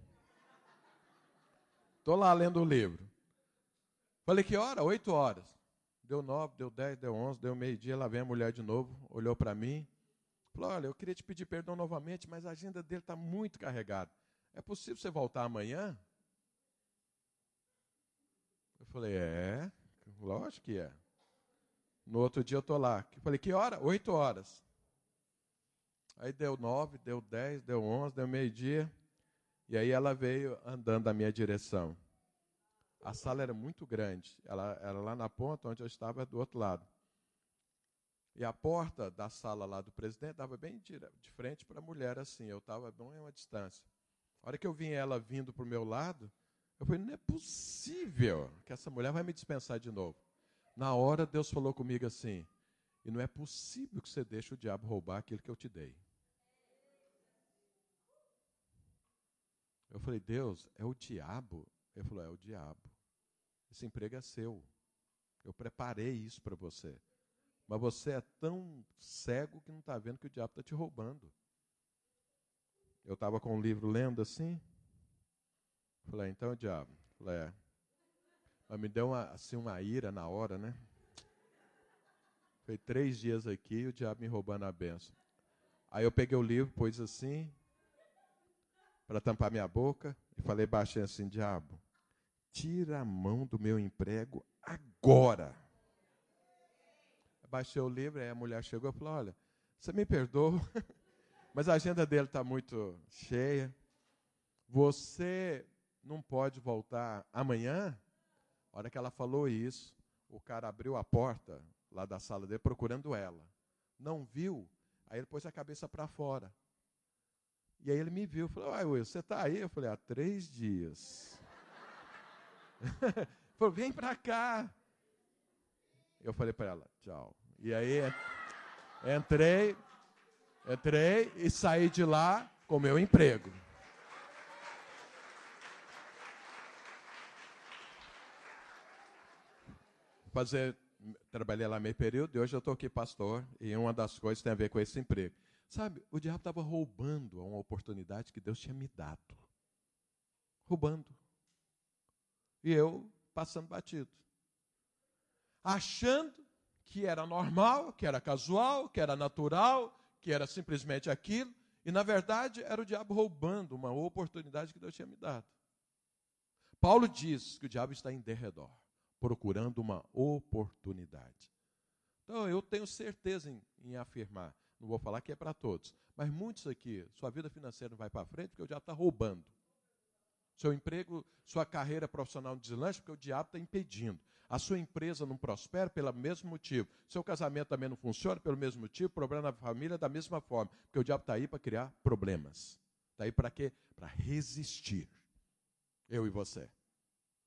Estou lá lendo o livro. Falei, que hora? Oito horas. Deu nove, deu dez, deu onze, deu meio-dia. Lá vem a mulher de novo, olhou para mim. Falou, olha, eu queria te pedir perdão novamente, mas a agenda dele está muito carregada. É possível você voltar amanhã? Eu falei, é, lógico que é. No outro dia eu estou lá. Eu falei, que hora? Oito horas. Aí deu nove, deu dez, deu onze, deu meio-dia. E aí ela veio andando na minha direção. A sala era muito grande. Ela era lá na ponta, onde eu estava, do outro lado. E a porta da sala lá do presidente dava bem de, de frente para a mulher, assim. Eu estava bem a uma distância. A hora que eu vi ela vindo para o meu lado, eu falei, não é possível que essa mulher vai me dispensar de novo. Na hora, Deus falou comigo assim: e não é possível que você deixe o diabo roubar aquilo que eu te dei. Eu falei, Deus, é o diabo? Ele falou, é o diabo. Esse emprego é seu. Eu preparei isso para você. Mas você é tão cego que não está vendo que o diabo está te roubando. Eu estava com um livro lendo assim. Falei, então, diabo. Falei, é. Mas me deu uma, assim, uma ira na hora, né? Foi três dias aqui o diabo me roubando a benção. Aí eu peguei o livro, pus assim, para tampar minha boca, e falei baixinho assim: diabo, tira a mão do meu emprego agora. Baixei o livro, aí a mulher chegou e falou: olha, você me perdoa, <laughs> mas a agenda dele está muito cheia. Você não pode voltar amanhã? A hora que ela falou isso, o cara abriu a porta lá da sala dele procurando ela. Não viu, aí ele pôs a cabeça para fora. E aí ele me viu, falou, ai Will, você está aí? Eu falei, há três dias. <laughs> falou, vem para cá. Eu falei para ela, tchau. E aí entrei, entrei e saí de lá com meu emprego. Fazer trabalhei lá meio período e hoje eu estou aqui pastor e uma das coisas tem a ver com esse emprego. Sabe, o diabo estava roubando uma oportunidade que Deus tinha me dado. Roubando. E eu passando batido. Achando que era normal, que era casual, que era natural, que era simplesmente aquilo. E na verdade era o diabo roubando uma oportunidade que Deus tinha me dado. Paulo diz que o diabo está em derredor procurando uma oportunidade. Então, eu tenho certeza em, em afirmar, não vou falar que é para todos, mas muitos aqui, sua vida financeira não vai para frente porque o diabo está roubando. Seu emprego, sua carreira profissional não deslancha porque o diabo está impedindo. A sua empresa não prospera pelo mesmo motivo. Seu casamento também não funciona pelo mesmo motivo. Problema na família da mesma forma. Porque o diabo está aí para criar problemas. Está aí para quê? Para resistir. Eu e você.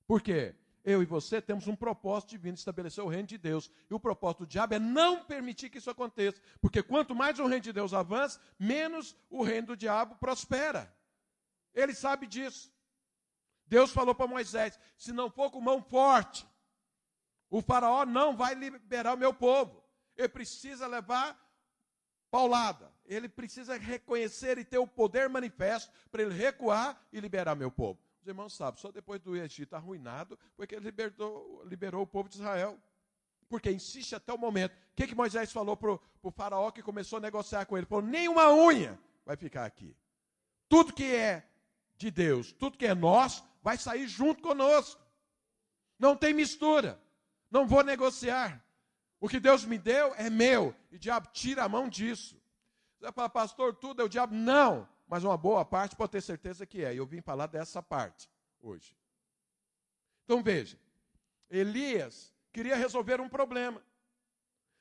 Por quê? Eu e você temos um propósito divino estabelecer o reino de Deus. E o propósito do diabo é não permitir que isso aconteça. Porque quanto mais o reino de Deus avança, menos o reino do diabo prospera. Ele sabe disso. Deus falou para Moisés: se não for com mão forte, o faraó não vai liberar o meu povo. Ele precisa levar paulada. Ele precisa reconhecer e ter o poder manifesto para ele recuar e liberar meu povo. Os irmãos sabem, só depois do Egito arruinado foi que ele libertou, liberou o povo de Israel. Porque insiste até o momento. O que, que Moisés falou para o faraó que começou a negociar com ele? Falou, nem uma unha vai ficar aqui. Tudo que é de Deus, tudo que é nós, vai sair junto conosco. Não tem mistura. Não vou negociar. O que Deus me deu é meu. E o diabo tira a mão disso. Você vai falar, pastor, tudo é o diabo. Não mas uma boa parte pode ter certeza que é. E eu vim falar dessa parte hoje. Então veja, Elias queria resolver um problema.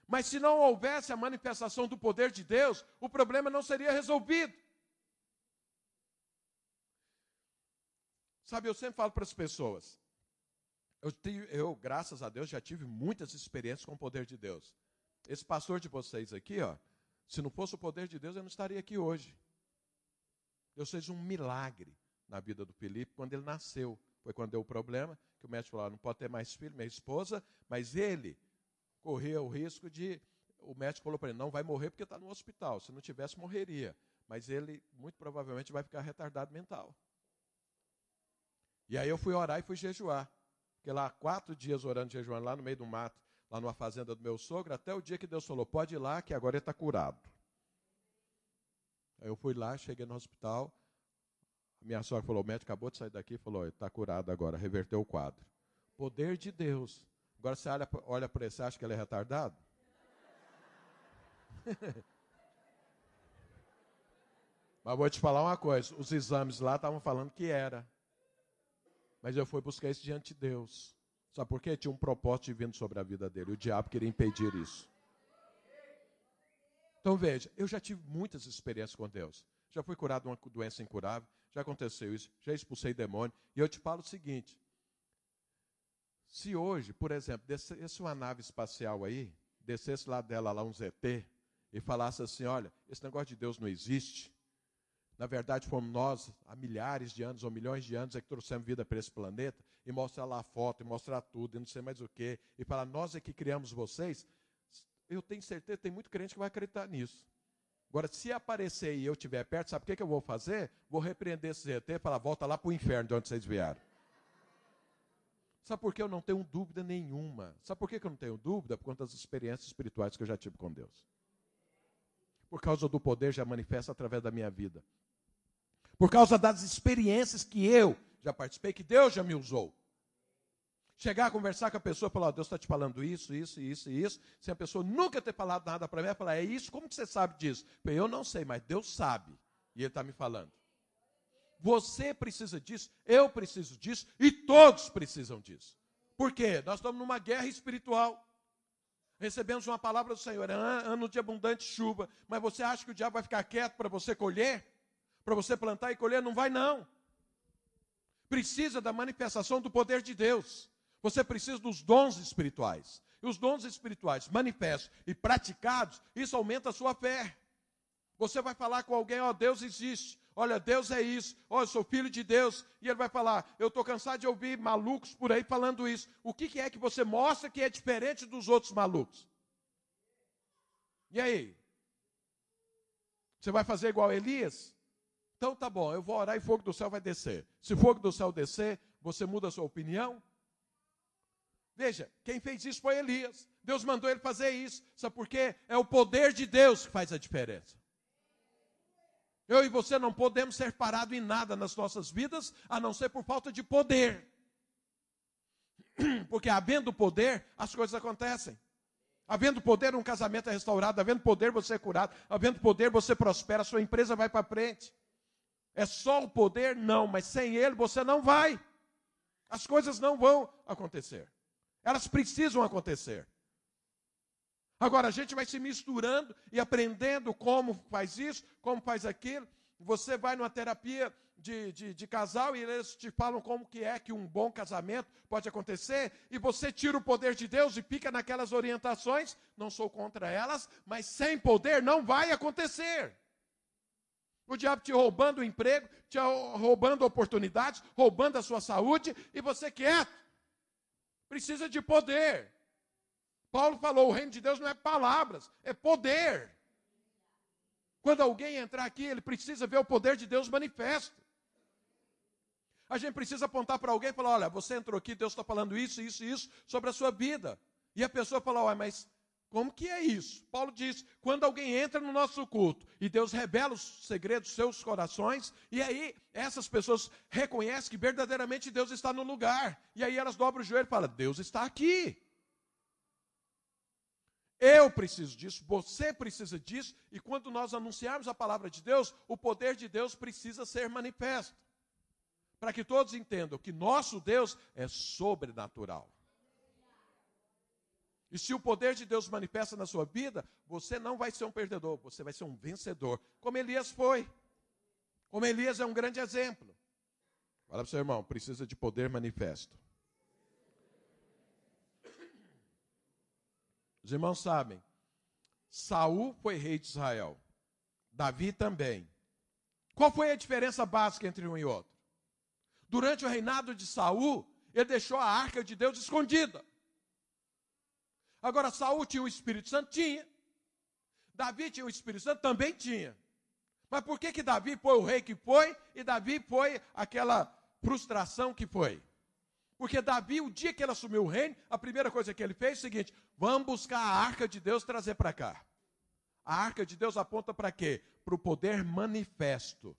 Mas se não houvesse a manifestação do poder de Deus, o problema não seria resolvido. Sabe, eu sempre falo para as pessoas, eu, eu, graças a Deus, já tive muitas experiências com o poder de Deus. Esse pastor de vocês aqui, ó, se não fosse o poder de Deus, eu não estaria aqui hoje. Deus fez um milagre na vida do Felipe quando ele nasceu. Foi quando deu o problema, que o médico falou: ah, não pode ter mais filho, minha esposa, mas ele corria o risco de. O médico falou para ele: não vai morrer porque está no hospital. Se não tivesse, morreria. Mas ele, muito provavelmente, vai ficar retardado mental. E aí eu fui orar e fui jejuar. Fiquei lá quatro dias orando, jejuando, lá no meio do mato, lá numa fazenda do meu sogro, até o dia que Deus falou: pode ir lá, que agora ele está curado. Aí eu fui lá, cheguei no hospital. A minha sogra falou: o médico acabou de sair daqui e falou: está curado agora, reverteu o quadro. Poder de Deus. Agora você olha, olha para você acha que ele é retardado? <laughs> Mas vou te falar uma coisa: os exames lá estavam falando que era. Mas eu fui buscar isso diante de Deus. Sabe por quê? Tinha um propósito divino sobre a vida dele. O diabo queria impedir isso. Então veja, eu já tive muitas experiências com Deus. Já fui curado de uma doença incurável, já aconteceu isso, já expulsei demônio. E eu te falo o seguinte: se hoje, por exemplo, descesse uma nave espacial aí, descesse lá dela lá um ZT e falasse assim: olha, esse negócio de Deus não existe, Na verdade, fomos nós, há milhares de anos ou milhões de anos, é que trouxemos vida para esse planeta, e mostrar lá a foto, e mostrar tudo, e não sei mais o quê, e falar, nós é que criamos vocês, eu tenho certeza, tem muito crente que vai acreditar nisso. Agora, se aparecer e eu estiver perto, sabe o que, que eu vou fazer? Vou repreender esse ET e falar, volta lá para o inferno de onde vocês vieram. Sabe por que eu não tenho dúvida nenhuma? Sabe por que eu não tenho dúvida? Por conta das experiências espirituais que eu já tive com Deus. Por causa do poder já manifesta através da minha vida. Por causa das experiências que eu já participei, que Deus já me usou. Chegar a conversar com a pessoa e falar, oh, Deus está te falando isso, isso, isso e isso. Se a pessoa nunca ter falado nada para mim, falar, é isso, como que você sabe disso? Eu não sei, mas Deus sabe. E Ele está me falando. Você precisa disso, eu preciso disso e todos precisam disso. Por quê? Nós estamos numa guerra espiritual. Recebemos uma palavra do Senhor, é ano de abundante chuva, mas você acha que o diabo vai ficar quieto para você colher? Para você plantar e colher? Não vai, não. Precisa da manifestação do poder de Deus. Você precisa dos dons espirituais. E os dons espirituais manifestos e praticados, isso aumenta a sua fé. Você vai falar com alguém, ó, oh, Deus existe. Olha, Deus é isso. Ó, eu sou filho de Deus. E ele vai falar: Eu estou cansado de ouvir malucos por aí falando isso. O que, que é que você mostra que é diferente dos outros malucos? E aí? Você vai fazer igual Elias? Então tá bom, eu vou orar e fogo do céu vai descer. Se fogo do céu descer, você muda a sua opinião? Veja, quem fez isso foi Elias. Deus mandou ele fazer isso. Sabe por quê? É o poder de Deus que faz a diferença. Eu e você não podemos ser parados em nada nas nossas vidas, a não ser por falta de poder. <clears throat> Porque havendo poder, as coisas acontecem. Havendo poder, um casamento é restaurado. Havendo poder, você é curado. Havendo poder, você prospera. Sua empresa vai para frente. É só o poder? Não, mas sem ele você não vai. As coisas não vão acontecer. Elas precisam acontecer. Agora, a gente vai se misturando e aprendendo como faz isso, como faz aquilo. Você vai numa terapia de, de, de, casal e eles te falam como que é que um bom casamento pode acontecer, e você tira o poder de Deus e fica naquelas orientações, não sou contra elas, mas sem poder não vai acontecer. O diabo te roubando o emprego, te roubando oportunidades, roubando a sua saúde, e você quieto. Precisa de poder. Paulo falou: o reino de Deus não é palavras, é poder. Quando alguém entrar aqui, ele precisa ver o poder de Deus manifesto. A gente precisa apontar para alguém e falar: olha, você entrou aqui, Deus está falando isso, isso isso sobre a sua vida. E a pessoa fala: olha, mas como que é isso? Paulo diz: quando alguém entra no nosso culto e Deus revela os segredos dos seus corações, e aí essas pessoas reconhecem que verdadeiramente Deus está no lugar, e aí elas dobram o joelho e falam: Deus está aqui. Eu preciso disso, você precisa disso, e quando nós anunciarmos a palavra de Deus, o poder de Deus precisa ser manifesto. Para que todos entendam que nosso Deus é sobrenatural. E se o poder de Deus manifesta na sua vida, você não vai ser um perdedor, você vai ser um vencedor, como Elias foi. Como Elias é um grande exemplo. Fala para o seu irmão, precisa de poder manifesto. Os irmãos sabem, Saul foi rei de Israel, Davi também. Qual foi a diferença básica entre um e outro? Durante o reinado de Saul, ele deixou a arca de Deus escondida. Agora, Saul tinha o Espírito Santo? Tinha. Davi tinha o Espírito Santo? Também tinha. Mas por que, que Davi foi o rei que foi e Davi foi aquela frustração que foi? Porque Davi, o dia que ele assumiu o reino, a primeira coisa que ele fez é o seguinte: vamos buscar a arca de Deus trazer para cá. A arca de Deus aponta para quê? Para o poder manifesto.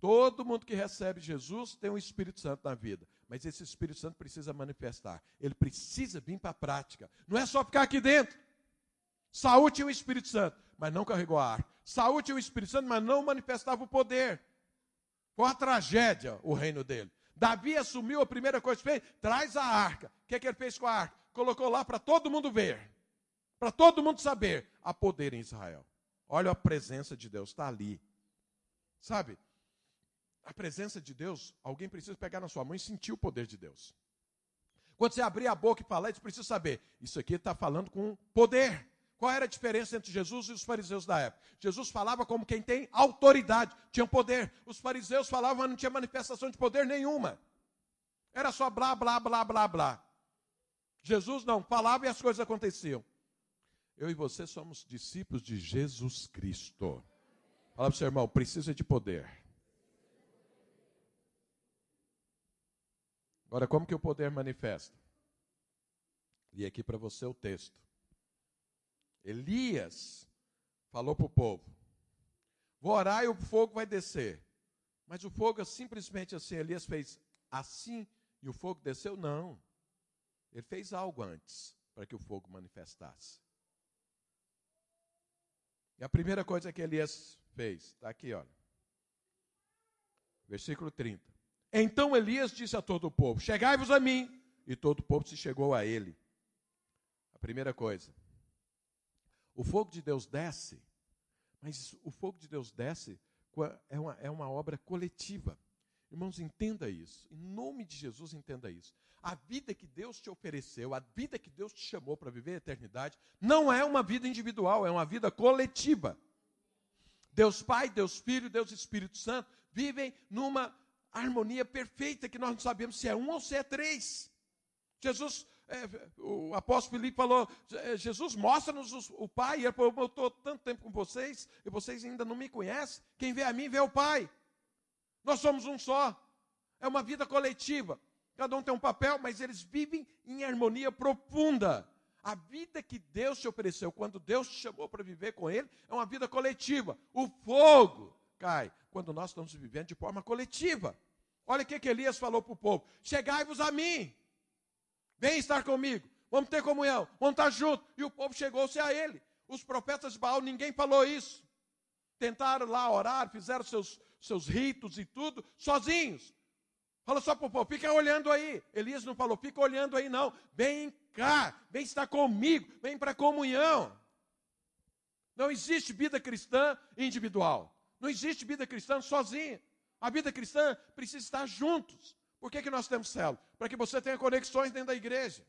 Todo mundo que recebe Jesus tem o um Espírito Santo na vida, mas esse Espírito Santo precisa manifestar. Ele precisa vir para a prática. Não é só ficar aqui dentro. Saúl tinha o Espírito Santo, mas não carregou a arca. Saúl tinha o Espírito Santo, mas não manifestava o poder. Foi uma tragédia o reino dele. Davi assumiu a primeira coisa que fez: traz a arca. O que, é que ele fez com a arca? Colocou lá para todo mundo ver, para todo mundo saber: há poder em Israel. Olha a presença de Deus, está ali. Sabe? A presença de Deus, alguém precisa pegar na sua mão e sentir o poder de Deus. Quando você abrir a boca e falar, você precisa saber: isso aqui está falando com poder, Qual era a diferença entre Jesus e os fariseus da época? Jesus falava como quem tem autoridade, tinha poder. Os fariseus falavam, mas não tinha manifestação de poder nenhuma. Era só blá, blá, blá, blá, blá. Jesus não falava e as coisas aconteciam. Eu e você somos discípulos de Jesus Cristo. Fala para o seu irmão, precisa de poder. Agora, como que o poder manifesta? Li aqui para você o texto. Elias falou para o povo: Vou orar e o fogo vai descer. Mas o fogo é simplesmente assim. Elias fez assim e o fogo desceu? Não. Ele fez algo antes para que o fogo manifestasse. E a primeira coisa que Elias fez, está aqui, olha. Versículo 30. Então Elias disse a todo o povo: Chegai-vos a mim. E todo o povo se chegou a ele. A primeira coisa. O fogo de Deus desce, mas o fogo de Deus desce é uma, é uma obra coletiva. Irmãos, entenda isso. Em nome de Jesus, entenda isso. A vida que Deus te ofereceu, a vida que Deus te chamou para viver a eternidade, não é uma vida individual, é uma vida coletiva. Deus Pai, Deus Filho, Deus Espírito Santo vivem numa harmonia perfeita que nós não sabemos se é um ou se é três. Jesus, é, o apóstolo Filipe falou: é, Jesus, mostra-nos o Pai. Ele falou: Eu estou tanto tempo com vocês e vocês ainda não me conhecem. Quem vê a mim, vê o Pai. Nós somos um só. É uma vida coletiva. Cada um tem um papel, mas eles vivem em harmonia profunda. A vida que Deus te ofereceu, quando Deus te chamou para viver com Ele, é uma vida coletiva. O fogo cai quando nós estamos vivendo de forma coletiva. Olha o que, que Elias falou para o povo: Chegai-vos a mim, vem estar comigo, vamos ter comunhão, vamos estar juntos. E o povo chegou-se a ele. Os profetas de Baal, ninguém falou isso. Tentaram lá orar, fizeram seus, seus ritos e tudo, sozinhos. Fala só para o povo, fica olhando aí. Elias não falou, fica olhando aí, não. Vem cá, vem estar comigo, vem para a comunhão. Não existe vida cristã individual. Não existe vida cristã sozinha. A vida cristã precisa estar juntos. Por que, que nós temos célula? Para que você tenha conexões dentro da igreja.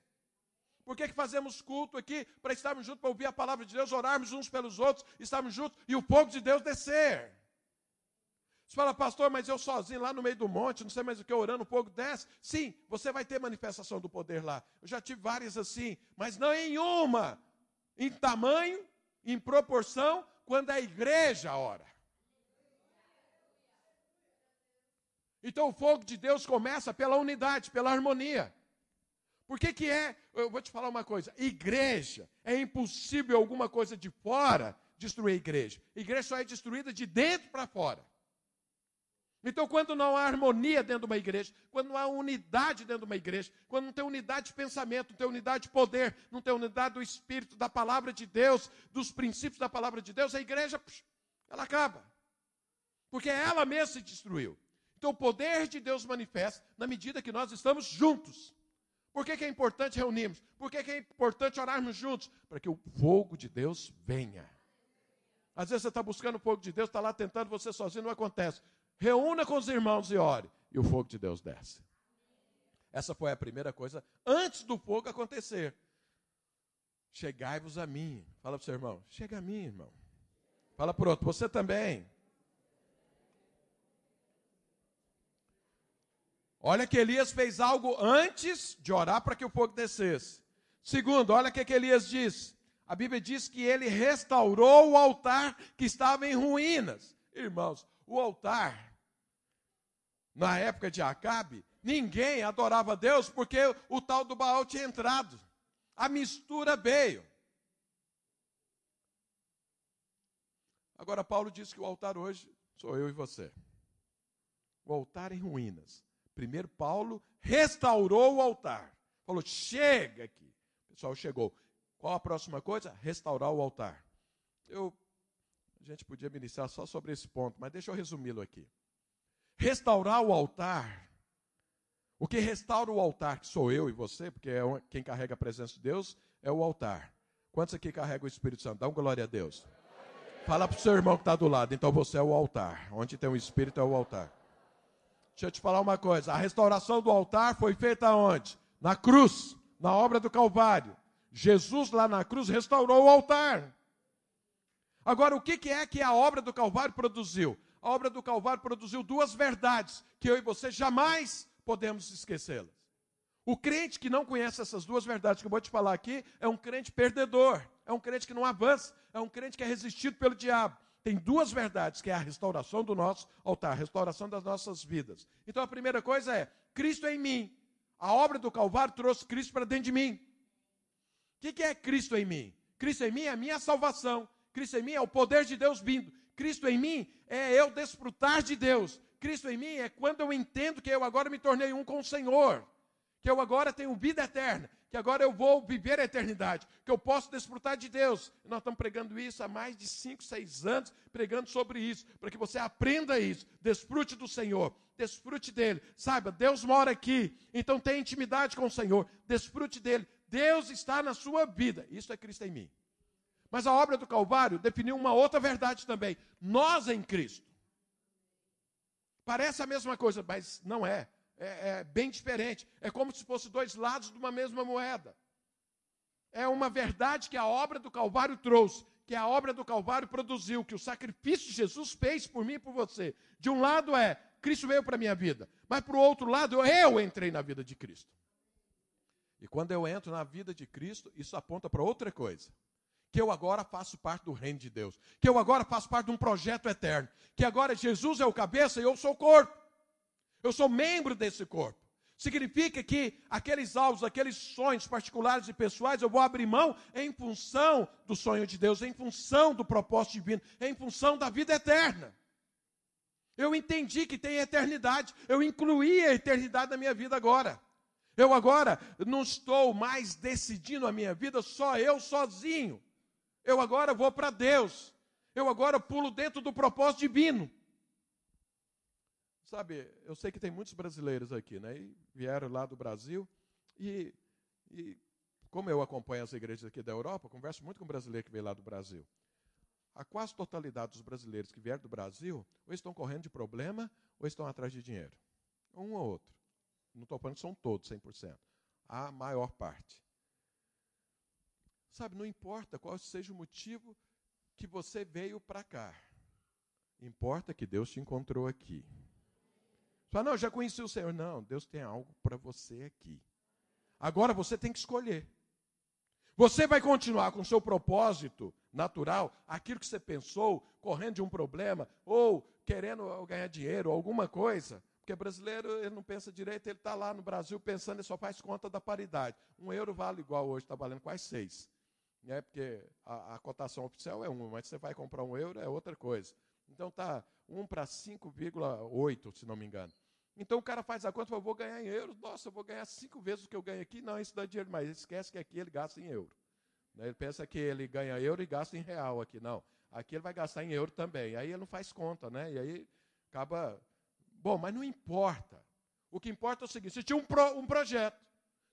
Por que, que fazemos culto aqui? Para estarmos juntos, para ouvir a palavra de Deus, orarmos uns pelos outros, estarmos juntos e o fogo de Deus descer. Você fala, pastor, mas eu sozinho lá no meio do monte, não sei mais o que, orando, o fogo desce. Sim, você vai ter manifestação do poder lá. Eu já tive várias assim, mas não em uma. Em tamanho, em proporção, quando a igreja ora. Então o fogo de Deus começa pela unidade, pela harmonia. Por que, que é? Eu vou te falar uma coisa: igreja, é impossível alguma coisa de fora destruir a igreja. A igreja só é destruída de dentro para fora. Então, quando não há harmonia dentro de uma igreja, quando não há unidade dentro de uma igreja, quando não tem unidade de pensamento, não tem unidade de poder, não tem unidade do Espírito, da palavra de Deus, dos princípios da palavra de Deus, a igreja, ela acaba. Porque ela mesma se destruiu. Então, o poder de Deus manifesta na medida que nós estamos juntos. Por que, que é importante reunirmos? Por que, que é importante orarmos juntos? Para que o fogo de Deus venha. Às vezes você está buscando o fogo de Deus, está lá tentando, você sozinho, não acontece reúna com os irmãos e ore. E o fogo de Deus desce. Essa foi a primeira coisa antes do fogo acontecer. Chegai-vos a mim. Fala para o seu irmão. Chega a mim, irmão. Fala para outro. Você também. Olha que Elias fez algo antes de orar para que o fogo descesse. Segundo, olha o que, que Elias diz. A Bíblia diz que ele restaurou o altar que estava em ruínas. Irmãos, o altar na época de Acabe, ninguém adorava Deus porque o tal do Baal tinha entrado. A mistura veio. Agora, Paulo diz que o altar hoje sou eu e você. O altar em ruínas. Primeiro, Paulo restaurou o altar. Falou: chega aqui. O pessoal chegou. Qual a próxima coisa? Restaurar o altar. Eu, a gente podia ministrar só sobre esse ponto, mas deixa eu resumi-lo aqui. Restaurar o altar. O que restaura o altar, que sou eu e você, porque é quem carrega a presença de Deus, é o altar. Quantos aqui carregam o Espírito Santo? Dá um glória a Deus. Fala para o seu irmão que está do lado, então você é o altar. Onde tem o Espírito é o altar. Deixa eu te falar uma coisa: a restauração do altar foi feita onde? Na cruz, na obra do Calvário. Jesus lá na cruz restaurou o altar. Agora, o que é que a obra do Calvário produziu? A obra do Calvário produziu duas verdades que eu e você jamais podemos esquecê-las. O crente que não conhece essas duas verdades que eu vou te falar aqui é um crente perdedor, é um crente que não avança, é um crente que é resistido pelo diabo. Tem duas verdades, que é a restauração do nosso altar, a restauração das nossas vidas. Então a primeira coisa é: Cristo é em mim. A obra do Calvário trouxe Cristo para dentro de mim. O que é Cristo em mim? Cristo em mim é a minha salvação. Cristo em mim é o poder de Deus vindo. Cristo em mim é eu desfrutar de Deus. Cristo em mim é quando eu entendo que eu agora me tornei um com o Senhor. Que eu agora tenho vida eterna. Que agora eu vou viver a eternidade. Que eu posso desfrutar de Deus. Nós estamos pregando isso há mais de 5, 6 anos, pregando sobre isso. Para que você aprenda isso. Desfrute do Senhor. Desfrute dele. Saiba, Deus mora aqui. Então tenha intimidade com o Senhor. Desfrute dele. Deus está na sua vida. Isso é Cristo em mim. Mas a obra do Calvário definiu uma outra verdade também. Nós em Cristo. Parece a mesma coisa, mas não é. É. É, bem diferente. É como se fossem dois lados de uma mesma moeda. É uma verdade que a obra do Calvário trouxe, que a obra do Calvário produziu, que o sacrifício de Jesus fez por mim e por você. De um lado é, Cristo veio para a minha vida. Mas para o outro lado, eu entrei na vida de Cristo. E quando eu entro na vida de Cristo, isso aponta para outra coisa que eu agora faço parte do reino de Deus, que eu agora faço parte de um projeto eterno, que agora Jesus é o cabeça e eu sou o corpo. Eu sou membro desse corpo. Significa que aqueles alvos, aqueles sonhos particulares e pessoais, eu vou abrir mão em função do sonho de Deus, em função do propósito divino, em função da vida eterna. Eu entendi que tem eternidade, eu incluí a eternidade na minha vida agora. Eu agora não estou mais decidindo a minha vida só eu sozinho. Eu agora vou para Deus. Eu agora pulo dentro do propósito divino. Sabe, eu sei que tem muitos brasileiros aqui, né? E vieram lá do Brasil. E, e como eu acompanho as igrejas aqui da Europa, converso muito com brasileiro que veio lá do Brasil. A quase totalidade dos brasileiros que vieram do Brasil, ou estão correndo de problema, ou estão atrás de dinheiro. Um ou outro. Não estou falando que são todos 100%. A maior parte. Sabe, não importa qual seja o motivo que você veio para cá. Importa que Deus te encontrou aqui. Fala, não, já conheci o Senhor. Não, Deus tem algo para você aqui. Agora você tem que escolher. Você vai continuar com o seu propósito natural, aquilo que você pensou, correndo de um problema, ou querendo ganhar dinheiro, alguma coisa. Porque brasileiro, ele não pensa direito, ele está lá no Brasil pensando, ele só faz conta da paridade. Um euro vale igual hoje, está valendo quase seis né? porque a, a, cotação oficial é 1, mas você vai comprar um euro é outra coisa. Então tá 1 para 5,8, se não me engano. Então o cara faz a conta, eu vou ganhar em euros, nossa, eu vou ganhar cinco vezes o que eu ganho aqui. Não, isso dá dinheiro, mas esquece que aqui ele gasta em euro. Né? Ele pensa que ele ganha euro e gasta em real aqui. Não, aqui ele vai gastar em euro também. Aí ele não faz conta, né? E aí acaba. Bom, mas não importa. O que importa é o seguinte: você tinha um, pro, um projeto,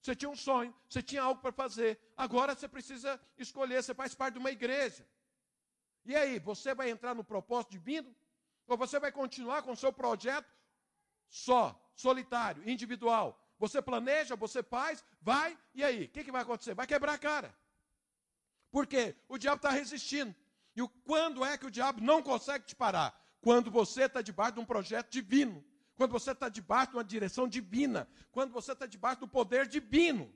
você tinha um sonho, você tinha algo para fazer. Agora você precisa escolher, você faz parte de uma igreja. E aí, você vai entrar no propósito divino? Ou você vai continuar com o seu projeto só, solitário, individual? Você planeja, você faz, vai, e aí? O que, que vai acontecer? Vai quebrar a cara. Por quê? O diabo está resistindo. E quando é que o diabo não consegue te parar? Quando você está debaixo de um projeto divino quando você está debaixo de uma direção divina, quando você está debaixo do poder divino.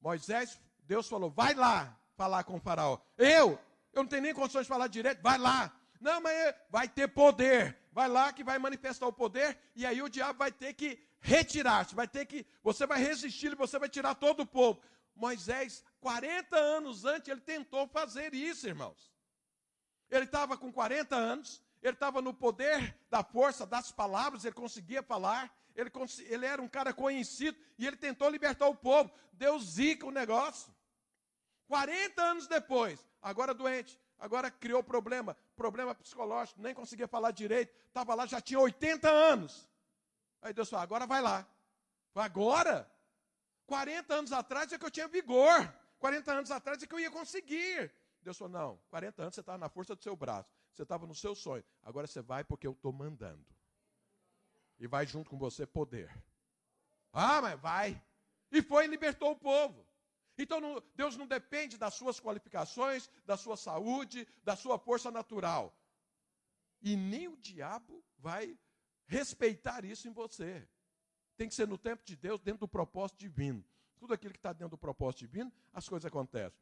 Moisés, Deus falou: vai lá falar com o faraó. Eu, eu não tenho nem condições de falar direito, vai lá. Não, mas é, vai ter poder. Vai lá que vai manifestar o poder, e aí o diabo vai ter que retirar-se, vai ter que, você vai resistir você vai tirar todo o povo. Moisés, 40 anos antes, ele tentou fazer isso, irmãos. Ele estava com 40 anos, ele estava no poder da força das palavras, ele conseguia falar, ele, ele, era um cara conhecido e ele tentou libertar o povo. Deus zica o negócio. 40 anos depois, agora doente, agora criou problema, problema psicológico, nem conseguia falar direito, estava lá, já tinha 80 anos. Aí Deus falou: agora vai lá. Agora? 40 anos atrás é que eu tinha vigor. 40 anos atrás é que eu ia conseguir. Deus falou: não, 40 anos você estava na força do seu braço. Você estava no seu sonho. Agora você vai porque eu estou mandando. E vai junto com você poder. Ah, mas vai. E foi e libertou o povo. Então não, Deus não depende das suas qualificações, da sua saúde, da sua força natural. E nem o diabo vai respeitar isso em você. Tem que ser no tempo de Deus, dentro do propósito divino. Tudo aquilo que está dentro do propósito divino, as coisas acontecem.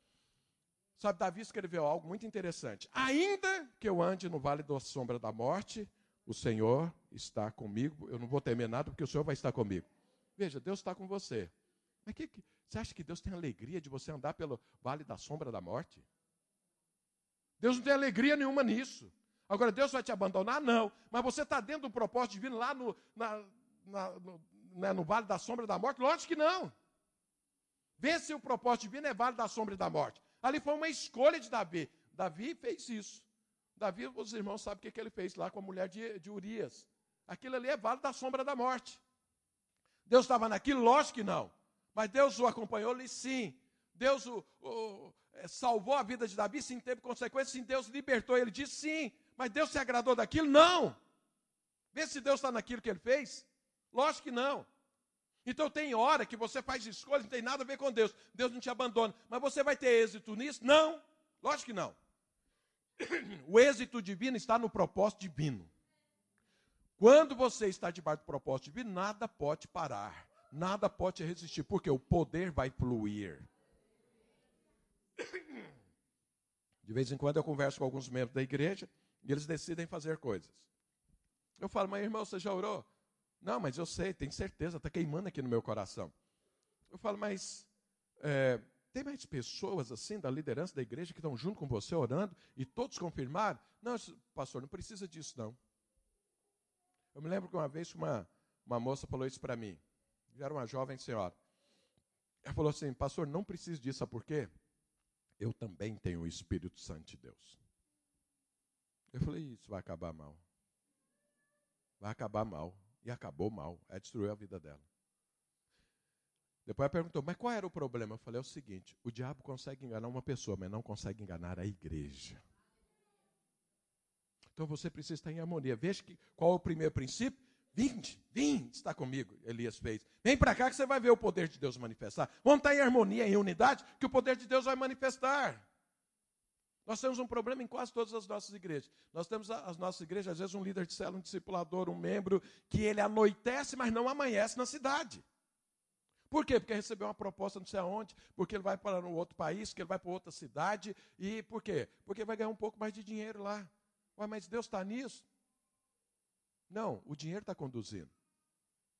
Sabe, Davi escreveu algo muito interessante. Ainda que eu ande no vale da sombra da morte, o Senhor está comigo. Eu não vou temer nada, porque o Senhor vai estar comigo. Veja, Deus está com você. Mas que, que, você acha que Deus tem alegria de você andar pelo vale da sombra da morte? Deus não tem alegria nenhuma nisso. Agora, Deus vai te abandonar? Não. Mas você está dentro do propósito divino lá no, na, na, no, né, no vale da sombra da morte? Lógico que não. Vê se o propósito divino é vale da sombra da morte. Ali foi uma escolha de Davi. Davi fez isso. Davi, os irmãos sabem o que, que ele fez lá com a mulher de, de Urias. Aquilo ali é vale da sombra da morte. Deus estava naquilo? Lógico que não. Mas Deus o acompanhou-lhe sim. Deus o, o, é, salvou a vida de Davi, sim, teve consequências, sim, Deus libertou ele disse sim. Mas Deus se agradou daquilo? Não. Vê se Deus está naquilo que ele fez. Lógico que não. Então tem hora que você faz escolhas, não tem nada a ver com Deus. Deus não te abandona. Mas você vai ter êxito nisso? Não. Lógico que não. O êxito divino está no propósito divino. Quando você está debaixo do propósito divino, nada pode parar. Nada pode resistir, porque o poder vai fluir. De vez em quando eu converso com alguns membros da igreja e eles decidem fazer coisas. Eu falo, mas irmão, você já orou? Não, mas eu sei, tenho certeza, está queimando aqui no meu coração. Eu falo, mas é, tem mais pessoas assim da liderança da igreja que estão junto com você orando e todos confirmaram? Não, pastor, não precisa disso não. Eu me lembro que uma vez uma, uma moça falou isso para mim. Já era uma jovem senhora. Ela falou assim, pastor, não precisa disso, sabe por quê? Eu também tenho o Espírito Santo de Deus. Eu falei, isso vai acabar mal. Vai acabar mal. E acabou mal. É destruiu a vida dela. Depois ela perguntou, mas qual era o problema? Eu falei, é o seguinte: o diabo consegue enganar uma pessoa, mas não consegue enganar a igreja. Então você precisa estar em harmonia. Veja que, qual é o primeiro princípio? Vinde, vim, está comigo, Elias fez. Vem para cá que você vai ver o poder de Deus manifestar. Vamos estar em harmonia, em unidade, que o poder de Deus vai manifestar. Nós temos um problema em quase todas as nossas igrejas. Nós temos as nossas igrejas, às vezes, um líder de célula, um discipulador, um membro, que ele anoitece, mas não amanhece na cidade. Por quê? Porque recebeu uma proposta não sei aonde, porque ele vai para um outro país, que ele vai para outra cidade. E por quê? Porque vai ganhar um pouco mais de dinheiro lá. Ué, mas Deus está nisso? Não, o dinheiro está conduzindo.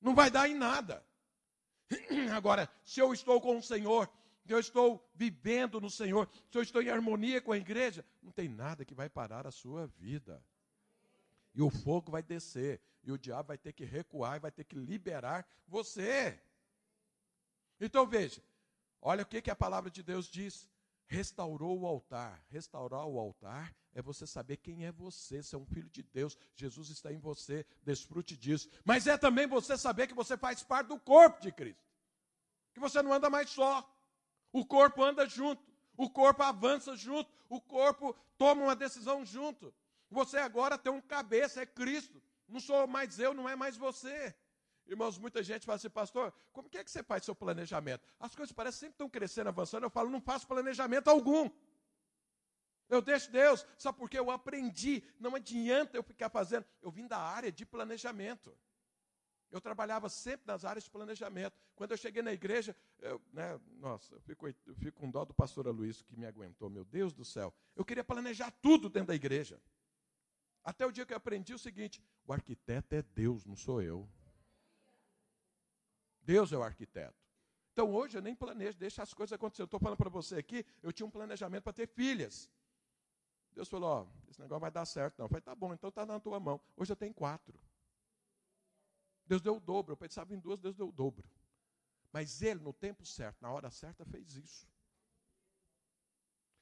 Não vai dar em nada. <clears throat> Agora, se eu estou com o Senhor, eu estou vivendo no Senhor, se eu estou em harmonia com a igreja, não tem nada que vai parar a sua vida. E o fogo vai descer, e o diabo vai ter que recuar, e vai ter que liberar você. Então veja, olha o que, que a palavra de Deus diz. Restaurou o altar. Restaurar o altar é você saber quem é você. Você é um filho de Deus. Jesus está em você. Desfrute disso. Mas é também você saber que você faz parte do corpo de Cristo. Que você não anda mais só. O corpo anda junto, o corpo avança junto, o corpo toma uma decisão junto. Você agora tem um cabeça, é Cristo. Não sou mais eu, não é mais você. Irmãos, muita gente fala assim, pastor, como que é que você faz seu planejamento? As coisas parecem sempre estão crescendo, avançando. Eu falo, não faço planejamento algum. Eu deixo Deus, sabe por quê? Eu aprendi. Não adianta eu ficar fazendo. Eu vim da área de planejamento. Eu trabalhava sempre nas áreas de planejamento. Quando eu cheguei na igreja, eu, né, nossa, eu fico, eu fico com dó do pastor Luiz que me aguentou, meu Deus do céu. Eu queria planejar tudo dentro da igreja. Até o dia que eu aprendi o seguinte: o arquiteto é Deus, não sou eu. Deus é o arquiteto. Então hoje eu nem planejo, deixa as coisas acontecer. Eu estou falando para você aqui, eu tinha um planejamento para ter filhas. Deus falou: ó, esse negócio vai dar certo, não. Eu falei: tá bom, então está na tua mão. Hoje eu tenho quatro. Deus deu o dobro. Eu pensava em duas, Deus deu o dobro. Mas ele, no tempo certo, na hora certa, fez isso.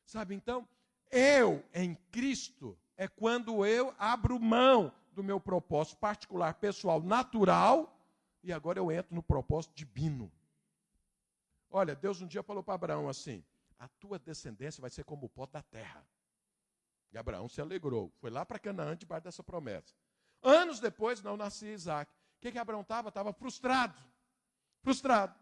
Sabe, então, eu em Cristo é quando eu abro mão do meu propósito particular, pessoal, natural, e agora eu entro no propósito divino. Olha, Deus um dia falou para Abraão assim: a tua descendência vai ser como o pó da terra. E Abraão se alegrou. Foi lá para Canaã debaixo dessa promessa. Anos depois, não nascia Isaac. O que, que Abraão estava? Estava frustrado. Frustrado.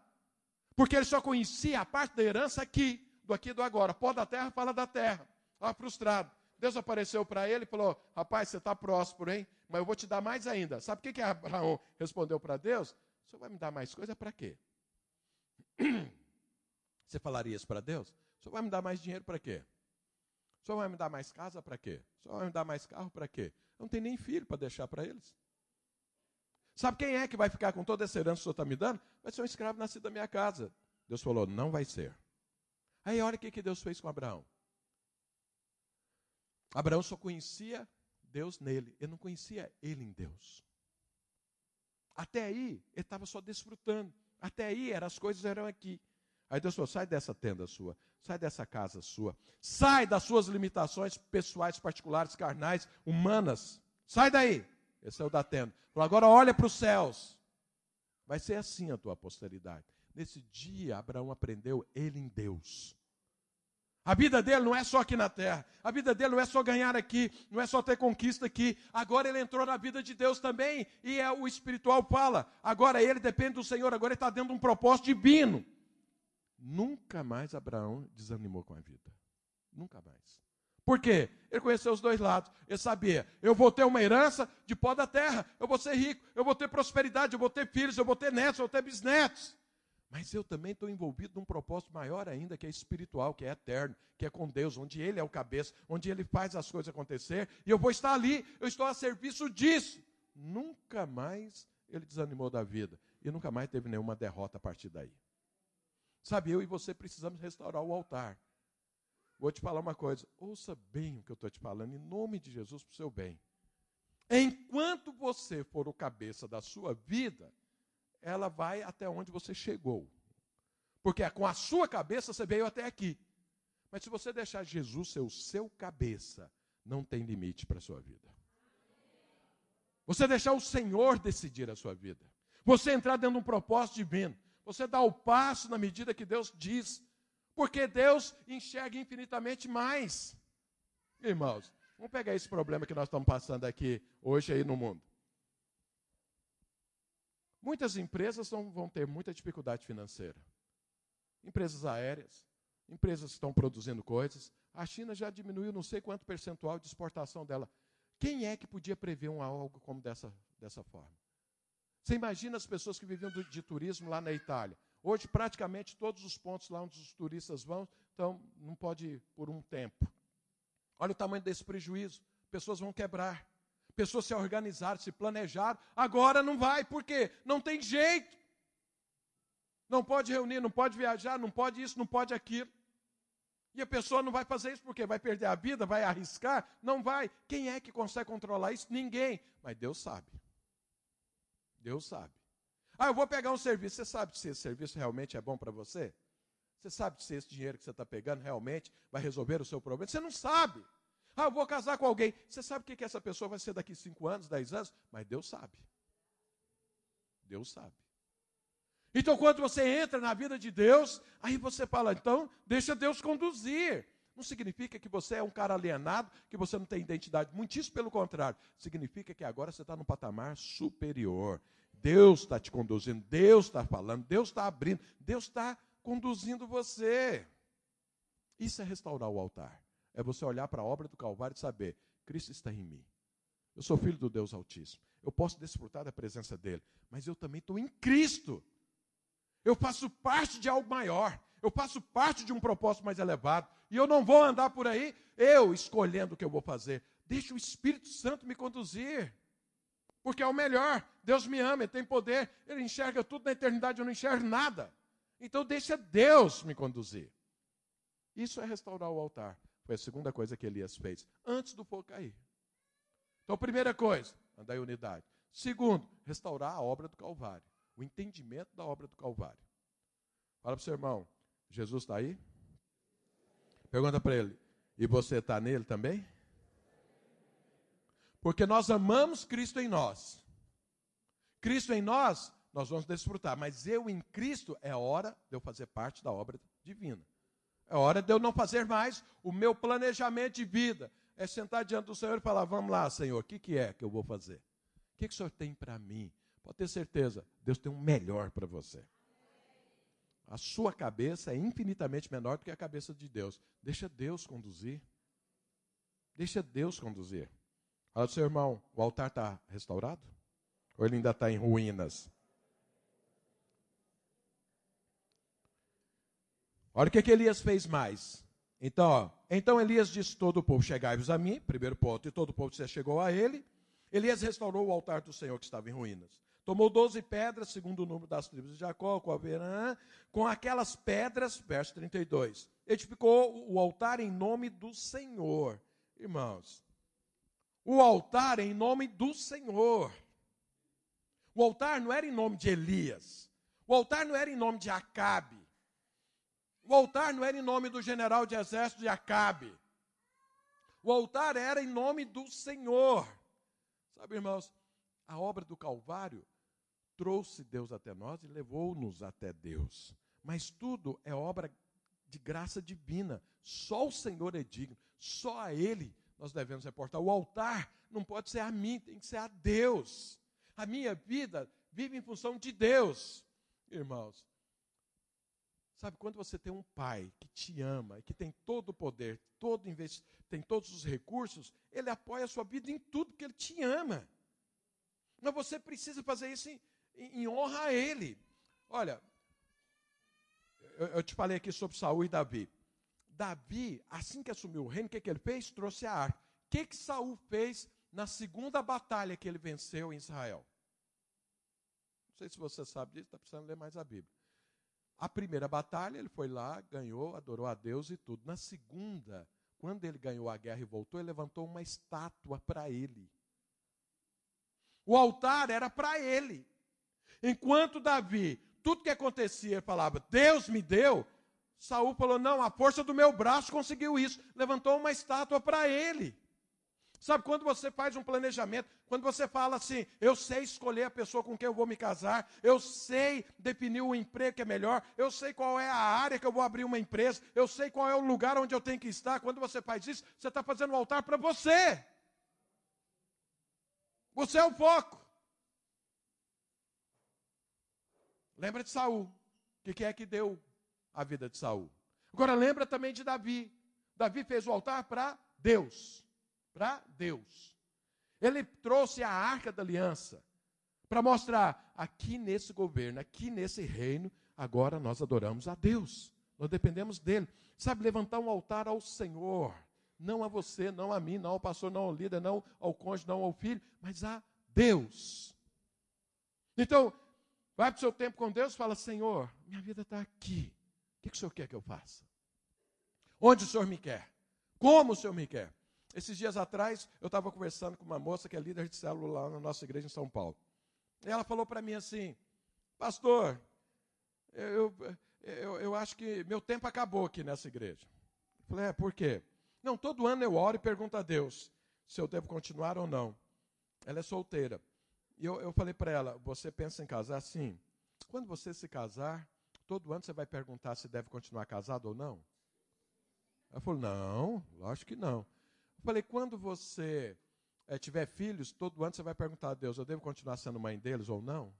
Porque ele só conhecia a parte da herança aqui, do aqui e do agora. Pó da terra fala da terra. Estava frustrado. Deus apareceu para ele e falou: Rapaz, você está próspero, hein? Mas eu vou te dar mais ainda. Sabe o que, que Abraão respondeu para Deus? O senhor vai me dar mais coisa para quê? <clears throat> Você falaria isso para Deus? O senhor vai me dar mais dinheiro para quê? O senhor vai me dar mais casa para quê? O senhor vai me dar mais carro para quê? Eu não tenho nem filho para deixar para eles. Sabe quem é que vai ficar com toda essa herança que o senhor está me dando? Vai ser um escravo nascido da minha casa. Deus falou: não vai ser. Aí olha o que, que Deus fez com Abraão. Abraão só conhecia Deus nele, ele não conhecia ele em Deus. Até aí, ele estava só desfrutando. Até aí, era, as coisas eram aqui. Aí Deus falou: sai dessa tenda sua, sai dessa casa sua, sai das suas limitações pessoais, particulares, carnais, humanas. Sai daí. Esse é o da tenda. Falou: agora olha para os céus. Vai ser assim a tua posteridade. Nesse dia, Abraão aprendeu ele em Deus. A vida dele não é só aqui na terra. A vida dele não é só ganhar aqui, não é só ter conquista aqui. Agora ele entrou na vida de Deus também. E é o espiritual fala. Agora ele depende do Senhor, agora ele está dentro de um propósito divino. Nunca mais Abraão desanimou com a vida. Nunca mais. Por quê? Ele conheceu os dois lados. Ele sabia: eu vou ter uma herança de pó da terra, eu vou ser rico, eu vou ter prosperidade, eu vou ter filhos, eu vou ter netos, eu vou ter bisnetos. Mas eu também estou envolvido num propósito maior ainda, que é espiritual, que é eterno, que é com Deus, onde Ele é o cabeça, onde Ele faz as coisas acontecer, e eu vou estar ali, eu estou a serviço disso. Nunca mais ele desanimou da vida, e nunca mais teve nenhuma derrota a partir daí. Sabe, eu e você precisamos restaurar o altar. Vou te falar uma coisa, ouça bem o que eu estou te falando, em nome de Jesus, para o seu bem. Enquanto você for o cabeça da sua vida, ela vai até onde você chegou. Porque é com a sua cabeça você veio até aqui. Mas se você deixar Jesus ser o seu cabeça, não tem limite para a sua vida. Você deixar o Senhor decidir a sua vida. Você entrar dentro de um propósito divino. Você dá o passo na medida que Deus diz. Porque Deus enxerga infinitamente mais. Irmãos, vamos pegar esse problema que nós estamos passando aqui hoje aí no mundo. Muitas empresas vão ter muita dificuldade financeira. Empresas aéreas, empresas que estão produzindo coisas. A China já diminuiu não sei quanto percentual de exportação dela. Quem é que podia prever um algo como dessa, dessa forma? Você imagina as pessoas que viviam de, turismo lá na Itália. Hoje, praticamente todos os pontos lá onde os turistas vão, então não pode ir por um tempo. Olha o tamanho desse prejuízo. Pessoas vão quebrar pessoas se organizaram, se planejaram, agora não vai, por quê? Não tem jeito. Não pode reunir, não pode viajar, não pode isso, não pode aquilo. E a pessoa não vai fazer isso porque vai perder a vida, vai arriscar? Não vai. Quem é que consegue controlar isso? Ninguém. Mas Deus sabe. Deus sabe. Ah, eu vou pegar um serviço. Você sabe se esse serviço realmente é bom para você? Você sabe se esse dinheiro que você está pegando realmente vai resolver o seu problema? Você não sabe. Ah, vou casar com alguém. Você sabe o que, que essa pessoa vai ser daqui 5 anos, 10 anos? Mas Deus sabe. Deus sabe. Então, quando você entra na vida de Deus, aí você fala, então, deixa Deus conduzir. Não significa que você é um cara alienado, que você não tem identidade. Muitíssimo pelo contrário. Significa que agora você está num patamar superior. Deus está te conduzindo, Deus está falando, Deus está abrindo, Deus está conduzindo você. Isso é restaurar o altar é você olhar para a obra do Calvário e saber: Cristo está em mim. Eu sou filho do Deus Altíssimo. Eu posso desfrutar da presença dele, mas eu também estou em Cristo. Eu faço parte de algo maior. Eu faço parte de um propósito mais elevado. E eu não vou andar por aí eu escolhendo o que eu vou fazer. Deixa o Espírito Santo me conduzir. Porque é o melhor. Deus me ama, Ele tem poder. Ele enxerga tudo na eternidade, eu não enxergo nada. Então deixa Deus me conduzir. Isso é restaurar o altar. Foi a segunda coisa que Elias fez, antes do fogo cair. Então, primeira coisa, andar em unidade. Segundo, restaurar a obra do Calvário. O entendimento da obra do Calvário. Fala para o seu irmão, Jesus está aí? Pergunta para ele, e você está nele também? Porque nós amamos Cristo em nós. Cristo em nós, nós vamos desfrutar. Mas eu em Cristo, é hora de eu fazer parte da obra divina. É hora de eu não fazer mais o meu planejamento de vida. É sentar diante do Senhor e falar: Vamos lá, Senhor, o que, que é que eu vou fazer? O que, que o Senhor tem para mim? Pode ter certeza, Deus tem um melhor para você. A sua cabeça é infinitamente menor do que a cabeça de Deus. Deixa Deus conduzir. Deixa Deus conduzir. Fala seu irmão, o altar está restaurado? Ou ele ainda está em ruínas? Olha o que, que Elias fez mais. Então, ó, então Elias disse todo o povo: Chegai-vos a mim, primeiro ponto, e todo o povo se chegou a ele. Elias restaurou o altar do Senhor que estava em ruínas. Tomou doze pedras, segundo o número das tribos de Jacó, com a verã, com aquelas pedras, verso 32. Edificou o altar em nome do Senhor. Irmãos, o altar em nome do Senhor. O altar não era em nome de Elias. O altar não era em nome de Acabe. O altar não era em nome do general de exército de Acabe. O altar era em nome do Senhor. Sabe, irmãos, a obra do Calvário trouxe Deus até nós e levou-nos até Deus. Mas tudo é obra de graça divina. Só o Senhor é digno, só a Ele nós devemos reportar. O altar não pode ser a mim, tem que ser a Deus. A minha vida vive em função de Deus. Irmãos, sabe quando você tem um pai que te ama, que tem todo o poder, todo tem todos os recursos, ele apoia a sua vida em tudo que ele te ama. Mas você precisa fazer isso em, em honra a Ele. Olha, eu, eu, te falei aqui sobre Saul e Davi. Davi, assim que assumiu o reino, o que, que ele fez? Trouxe a arca. O que, que Saul fez na segunda batalha que ele venceu em Israel? Não sei se você sabe disso, está precisando ler mais a Bíblia. A primeira batalha, ele foi lá, ganhou, adorou a Deus e tudo. Na segunda, quando ele ganhou a guerra e voltou, ele levantou uma estátua para ele. O altar era para ele. Enquanto Davi, tudo que acontecia, falava, Deus me deu, Saul falou: Não, a força do meu braço conseguiu isso. Levantou uma estátua para ele. Sabe, quando você faz um planejamento, quando você fala assim, eu sei escolher a pessoa com quem eu vou me casar, eu sei definir o emprego que é melhor, eu sei qual é a área que eu vou abrir uma empresa, eu sei qual é o lugar onde eu tenho que estar. Quando você faz isso, você está fazendo um altar para você. Você é o foco. Lembra de Saul. O que é que deu a vida de Saul? Agora lembra também de Davi. Davi fez o altar para Deus. Para Deus. Ele trouxe a arca da aliança para mostrar aqui nesse governo, aqui nesse reino, agora nós adoramos a Deus. Nós dependemos dele. Sabe, levantar um altar ao Senhor. Não a você, não a mim, não ao pastor, não ao líder, não ao cônjuge, não ao filho, mas a Deus. Então, Vai para o seu tempo com Deus fala: Senhor, minha vida está aqui. O que, que o Senhor quer que eu faça? Onde o Senhor me quer? Como o Senhor me quer? Esses dias atrás, eu estava conversando com uma moça que é líder de célula lá na nossa igreja em São Paulo. E ela falou para mim assim: Pastor, eu, eu, eu acho que meu tempo acabou aqui nessa igreja. Eu falei: É, por quê? Não, todo ano eu oro e pergunto a Deus se eu devo continuar ou não. Ela é solteira. E eu, eu falei para ela: você pensa em casar? Sim. Quando você se casar, todo ano você vai perguntar se deve continuar casado ou não? Ela falou: não, lógico que não. Eu falei: quando você é, tiver filhos, todo ano você vai perguntar a Deus: eu devo continuar sendo mãe deles ou não?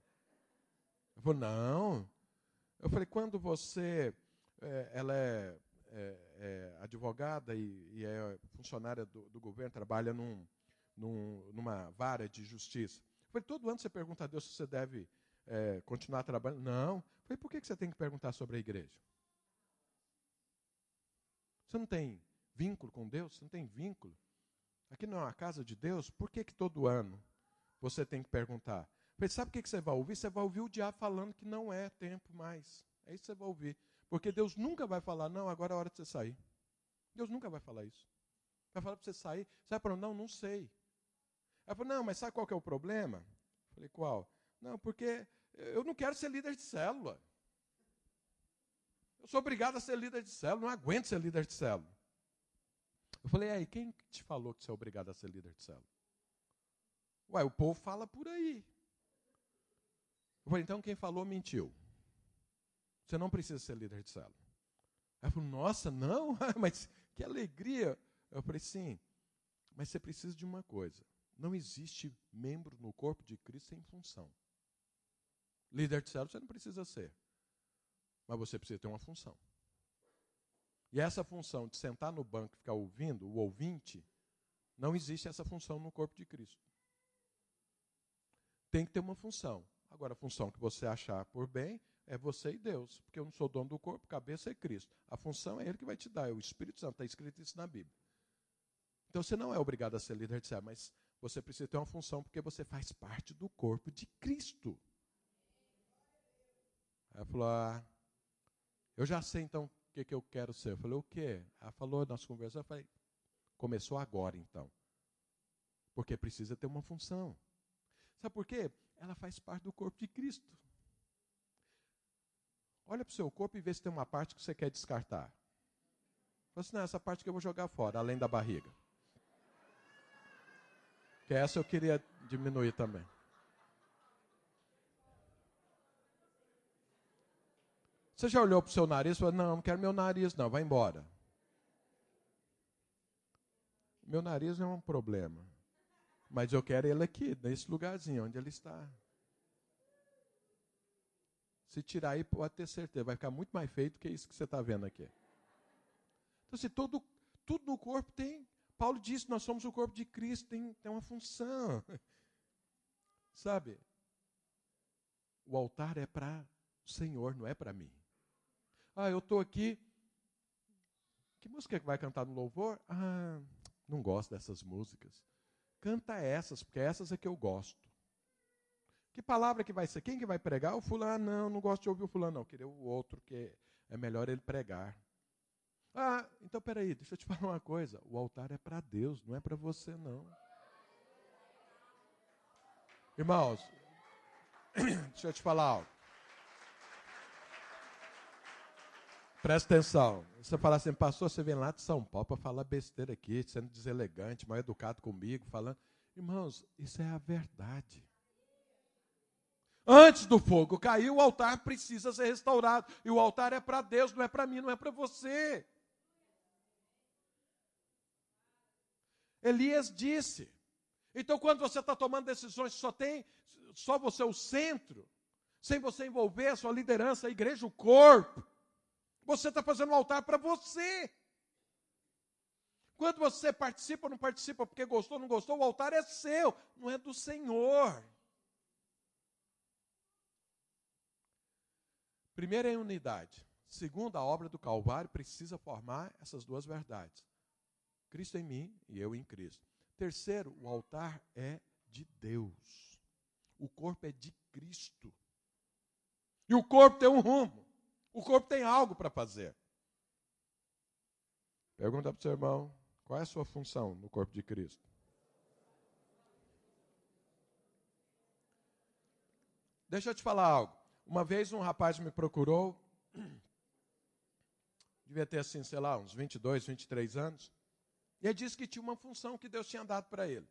Ela falou: não. Eu falei: quando você. É, ela é, é, advogada e, e, é funcionária do, do governo, trabalha num, num, numa vara de justiça. Falei, todo ano você pergunta a Deus se você deve é, continuar trabalhando. Não. Falei, por que você tem que perguntar sobre a igreja? Você não tem vínculo com Deus? Você não tem vínculo? Aqui não é uma casa de Deus? Por que, que todo ano você tem que perguntar? Falei, sabe o que, que você vai ouvir? Você vai ouvir o diabo falando que não é tempo mais. É isso que você vai ouvir. Porque Deus nunca vai falar, não, agora é hora de você sair. Deus nunca vai falar isso. Vai falar para você sair. Você vai falar, não, não sei. Ela falou, não, mas sabe qual que é o problema? Eu falei, qual? Não, porque eu não quero ser líder de célula. Eu sou obrigado a ser líder de célula, não aguento ser líder de célula. Eu falei, aí, quem te falou que você é obrigado a ser líder de célula? Ué, o povo fala por aí. Eu falei, então quem falou mentiu. Você não precisa ser líder de célula. Ela falou, nossa, não? <laughs> mas que alegria. Eu falei, sim, mas você precisa de uma coisa. Não existe membro no corpo de Cristo sem função. Líder de célula você não precisa ser. Mas você precisa ter uma função. E essa função de sentar no banco e ficar ouvindo, o ouvinte, não existe essa função no corpo de Cristo. Tem que ter uma função. Agora, a função que você achar por bem é você e Deus, porque eu não sou dono do corpo, cabeça é Cristo. A função é Ele que vai te dar, é o Espírito Santo, está escrito isso na Bíblia. Então você não é obrigado a ser líder de céu, mas você precisa ter uma função porque você faz parte do corpo de Cristo. Ela falou: ah, Eu já sei então o que, que eu quero ser. Eu falei: O quê? Ela falou, nós conversamos. Eu falei: Começou agora então. Porque precisa ter uma função. Sabe por quê? Ela faz parte do corpo de Cristo. Olha para o seu corpo e vê se tem uma parte que você quer descartar. Fala assim, não, essa parte que eu vou jogar fora, além da barriga. Que essa eu queria diminuir também. Você já olhou para o seu nariz e falou, não, não quero meu nariz, não, vai embora. Meu nariz não é um problema. Mas eu quero ele aqui, nesse lugarzinho onde ele está. Se tirar aí, pode ter certeza, vai ficar muito mais feito que isso que você está vendo aqui. Então, se assim, todo, tudo no corpo tem. Paulo disse: nós somos o corpo de Cristo, tem, tem uma função. <laughs> Sabe? O altar é para o Senhor, não é para mim. Ah, eu estou aqui. Que música que vai cantar no louvor? Ah, não gosto dessas músicas. Canta essas, porque essas é que eu gosto. Que palavra que vai ser? Quem que vai pregar? O fulano, não, não gosto de ouvir o fulano, não. Queria o outro, que é melhor ele pregar. Ah, então peraí, deixa eu te <laughs> falar uma coisa. O altar é para Deus, não é para você, não. Irmãos, <clears throat> deixa eu te falar algo. Presta atenção. Você fala assim, pastor, você vem lá de São Paulo para falar besteira aqui, sendo deselegante, mal educado comigo, falando. Irmãos, isso é a verdade. Antes do fogo cair, o altar precisa ser restaurado. E o altar é para Deus, não é para mim, não é para você. Elias disse. Então, quando você está tomando decisões só tem só você o centro, sem você envolver a sua liderança, a igreja, o corpo, você está fazendo um altar para você. Quando você participa ou não participa porque gostou ou não gostou, o altar é seu, não é do Senhor. Primeiro é unidade. Segundo, a obra do Calvário precisa formar essas duas verdades. Cristo em mim e eu em Cristo. Terceiro, o altar é de Deus. O corpo é de Cristo. E o corpo tem um rumo. O corpo tem algo para fazer. Pergunta para o seu irmão: qual é a sua função no corpo de Cristo? Deixa eu te falar algo. Uma vez um rapaz me procurou, <clears throat> devia ter assim, sei lá, uns 22, 23 anos, e ele disse que tinha uma função que Deus tinha dado para ele.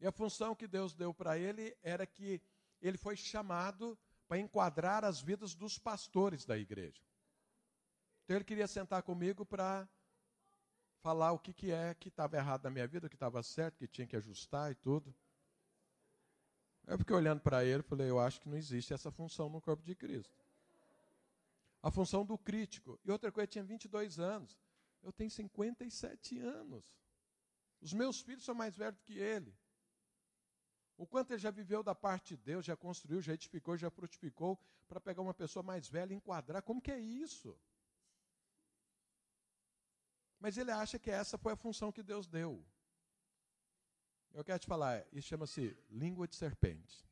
E a função que Deus deu para ele era que ele foi chamado para enquadrar as vidas dos pastores da igreja. Então ele queria sentar comigo para falar o que, que é que estava errado na minha vida, o que estava certo, que tinha que ajustar e tudo. Eu fiquei olhando para ele e falei, eu acho que não existe essa função no corpo de Cristo. A função do crítico. E outra coisa, eu tinha 22 anos. Eu tenho 57 anos. Os meus filhos são mais velhos que ele. O quanto ele já viveu da parte de Deus, já construiu, já edificou, já frutificou, para pegar uma pessoa mais velha e enquadrar. Como que é isso? Mas ele acha que essa foi a função que Deus deu. Eu quero te falar, isso chama-se língua de serpente.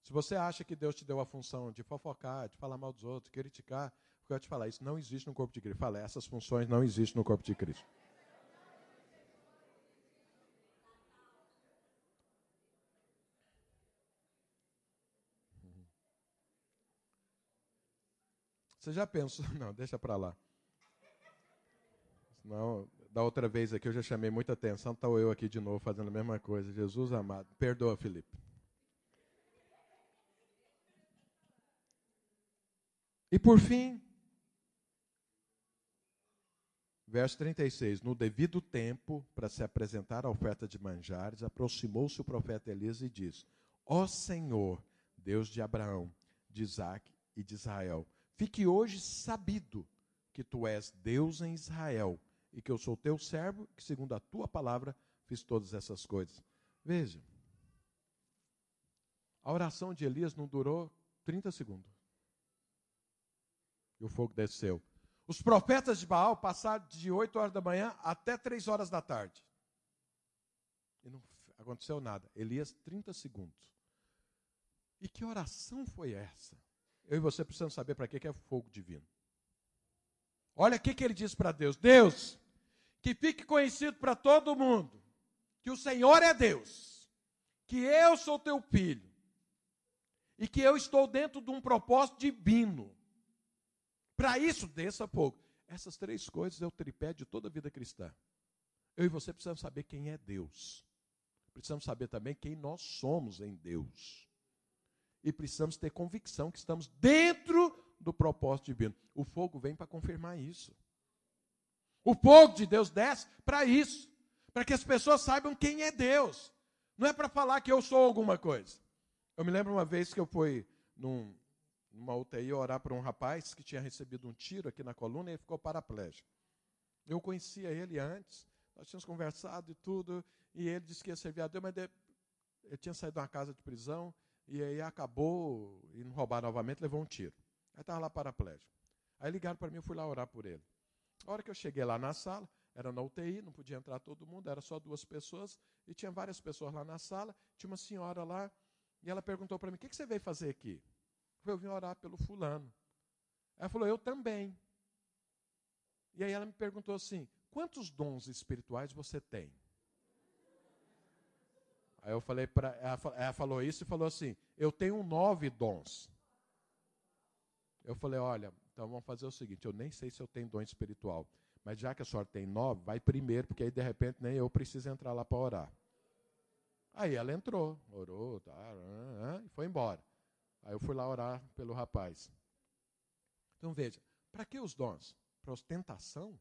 Se você acha que Deus te deu a função de fofocar, de falar mal dos outros, criticar, eu quero te falar, isso não existe no corpo de Cristo. Fala, essas funções não existem no corpo de Cristo. Você já pensou? <laughs> Não, deixa para lá. Não, da outra vez aqui eu já chamei muita atenção, estou eu aqui de novo fazendo a mesma coisa. Jesus amado, perdoa, Felipe. E por fim, verso 36: No devido tempo, para se apresentar a oferta de manjares, aproximou-se o profeta Elias e disse: Ó Senhor, Deus de Abraão, de Isaac e de Israel. Fique hoje sabido que tu és Deus em Israel e que eu sou teu servo, que segundo a tua palavra fiz todas essas coisas. Veja, a oração de Elias não durou 30 segundos. E o fogo desceu. Os profetas de Baal passaram de 8 horas da manhã até 3 horas da tarde. E não aconteceu nada. Elias, 30 segundos. E que oração foi essa? Eu e você precisamos saber para que é fogo divino. Olha o que ele diz para Deus: Deus, que fique conhecido para todo mundo que o Senhor é Deus, que eu sou teu filho e que eu estou dentro de um propósito divino. Para isso, desça fogo. Essas três coisas é o tripé de toda a vida cristã. Eu e você precisamos saber quem é Deus. Precisamos saber também quem nós somos em Deus. E precisamos ter convicção que estamos dentro do propósito divino. O fogo vem para confirmar isso. O fogo de Deus desce para isso, para que as pessoas saibam quem é Deus. Não é para falar que eu sou alguma coisa. Eu me lembro uma vez que eu fui num, numa UTI orar para um rapaz que tinha recebido um tiro aqui na coluna e ele ficou paraplégico. Eu conhecia ele antes, nós tínhamos conversado e tudo, e ele disse que ia servir a Deus, mas ele tinha saído de uma casa de prisão e aí acabou não roubar novamente, levou um tiro. Aí estava lá paraplégico. Aí ligaram para mim, eu fui lá orar por ele. A hora que eu cheguei lá na sala, era na UTI, não podia entrar todo mundo, era só duas pessoas, e tinha várias pessoas lá na sala, tinha uma senhora lá, e ela perguntou para mim: O que, que você veio fazer aqui? Eu falei: Eu vim orar pelo fulano. Ela falou: Eu também. E aí ela me perguntou assim: Quantos dons espirituais você tem? Aí eu falei para ela, ela falou isso e falou assim: Eu tenho nove dons. Eu falei: Olha, então vamos fazer o seguinte: eu nem sei se eu tenho dom espiritual, mas já que a senhora tem nove, vai primeiro, porque aí de repente nem eu preciso entrar lá para orar. Aí ela entrou, orou, tá, e foi embora. Aí eu fui lá orar pelo rapaz. Então veja, para que os dons? Para ostentação?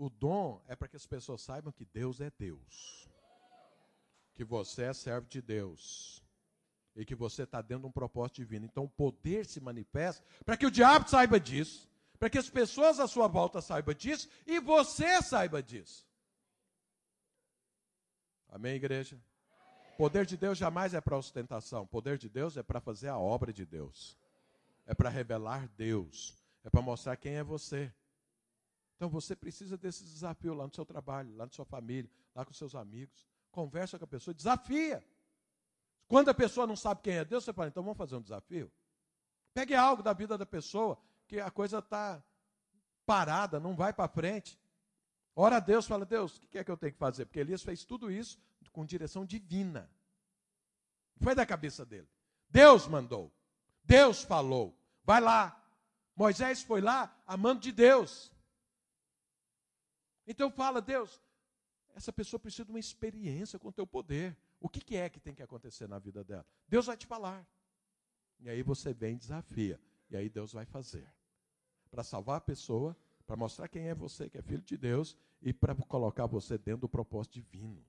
O dom é para que as pessoas saibam que Deus é Deus. Que você é servo de Deus. E que você está dentro de um propósito divino. Então o poder se manifesta para que o diabo saiba disso. Para que as pessoas à sua volta saibam disso. E você saiba disso. Amém, igreja? Poder de Deus jamais é para ostentação. Poder de Deus é para fazer a obra de Deus. É para revelar Deus. É para mostrar quem é você. Então você precisa desse desafio lá no seu trabalho, lá na sua família, lá com seus amigos. Conversa com a pessoa, desafia. Quando a pessoa não sabe quem é Deus, você fala, então vamos fazer um desafio. Pegue algo da vida da pessoa que a coisa está parada, não vai para frente. Ora a Deus, fala, Deus, o que é que eu tenho que fazer? Porque Elias fez tudo isso com direção divina. Foi da cabeça dele. Deus mandou. Deus falou. Vai lá. Moisés foi lá amando de Deus. Então fala, Deus, essa pessoa precisa de uma experiência com o teu poder. O que, é que tem que acontecer na vida dela? Deus vai te falar. E aí você vem e desafia. E aí Deus vai fazer. Para salvar a pessoa, para mostrar quem é você, que é filho de Deus, e para colocar você dentro do propósito divino.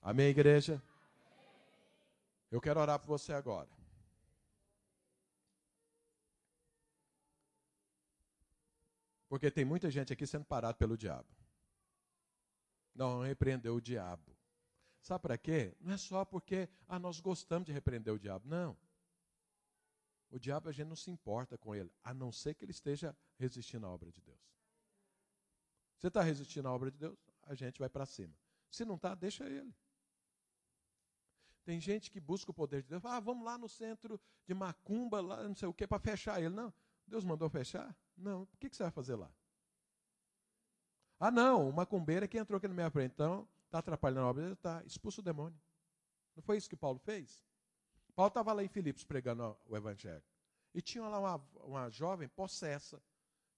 Amém, igreja? Eu quero orar por você agora. Porque tem muita gente aqui sendo parado pelo diabo. Não repreendeu o diabo. Sabe para quê? Não é só porque ah, nós gostamos de repreender o diabo. Não. O diabo a gente não se importa com ele, a não ser que ele esteja resistindo à obra de Deus. Você está resistindo à obra de Deus, a gente vai para cima. Se não está, deixa ele. Tem gente que busca o poder de Deus. Ah, vamos lá no centro de Macumba, lá não sei o que, para fechar ele. Não. Deus mandou fechar? Não. O que, você vai fazer lá? Ah, não, o macumbeiro é que entrou aqui na minha frente. Então, está atrapalhando a obra está. Expulsa o demônio. Não foi isso que Paulo fez? Paulo estava lá em Filipos pregando o evangelho. E tinha lá uma, uma jovem possessa.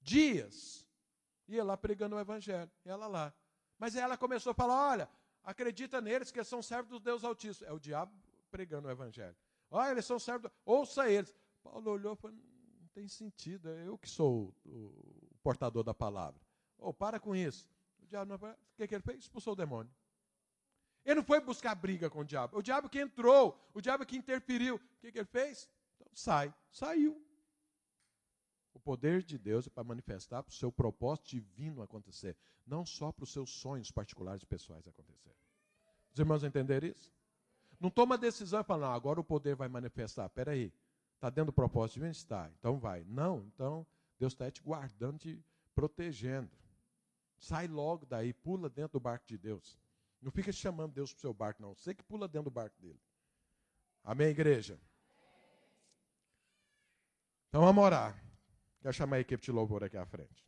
Dias. Ia lá pregando o evangelho. Ela lá. Mas ela começou a falar: olha, acredita neles que eles são servos do Deus Altíssimo. É o diabo pregando o evangelho. Olha, eles são servos. Ouça eles. Paulo olhou e falou: tem sentido. É eu que sou o, o portador da palavra. Oh, para com isso. O diabo não. O que, que ele fez? Expulsou o demônio. Ele não foi buscar briga com o diabo. O diabo que entrou, o diabo que interferiu. O que, que ele fez? Então, sai. Saiu. O poder de Deus é para manifestar para o seu propósito divino acontecer, não só para os seus sonhos particulares e pessoais acontecer. Os irmãos entenderam isso? Não toma decisão e fala, não, agora o poder vai manifestar. Espera aí, está dentro do propósito divino? Está, então vai. Não, então Deus está te guardando, te protegendo. Sai logo daí, pula dentro do barco de Deus. Não fica chamando Deus para o seu barco, não. Você que pula dentro do barco dele. Amém, igreja? Então vamos orar. Quero chamar a equipe de louvor aqui à frente.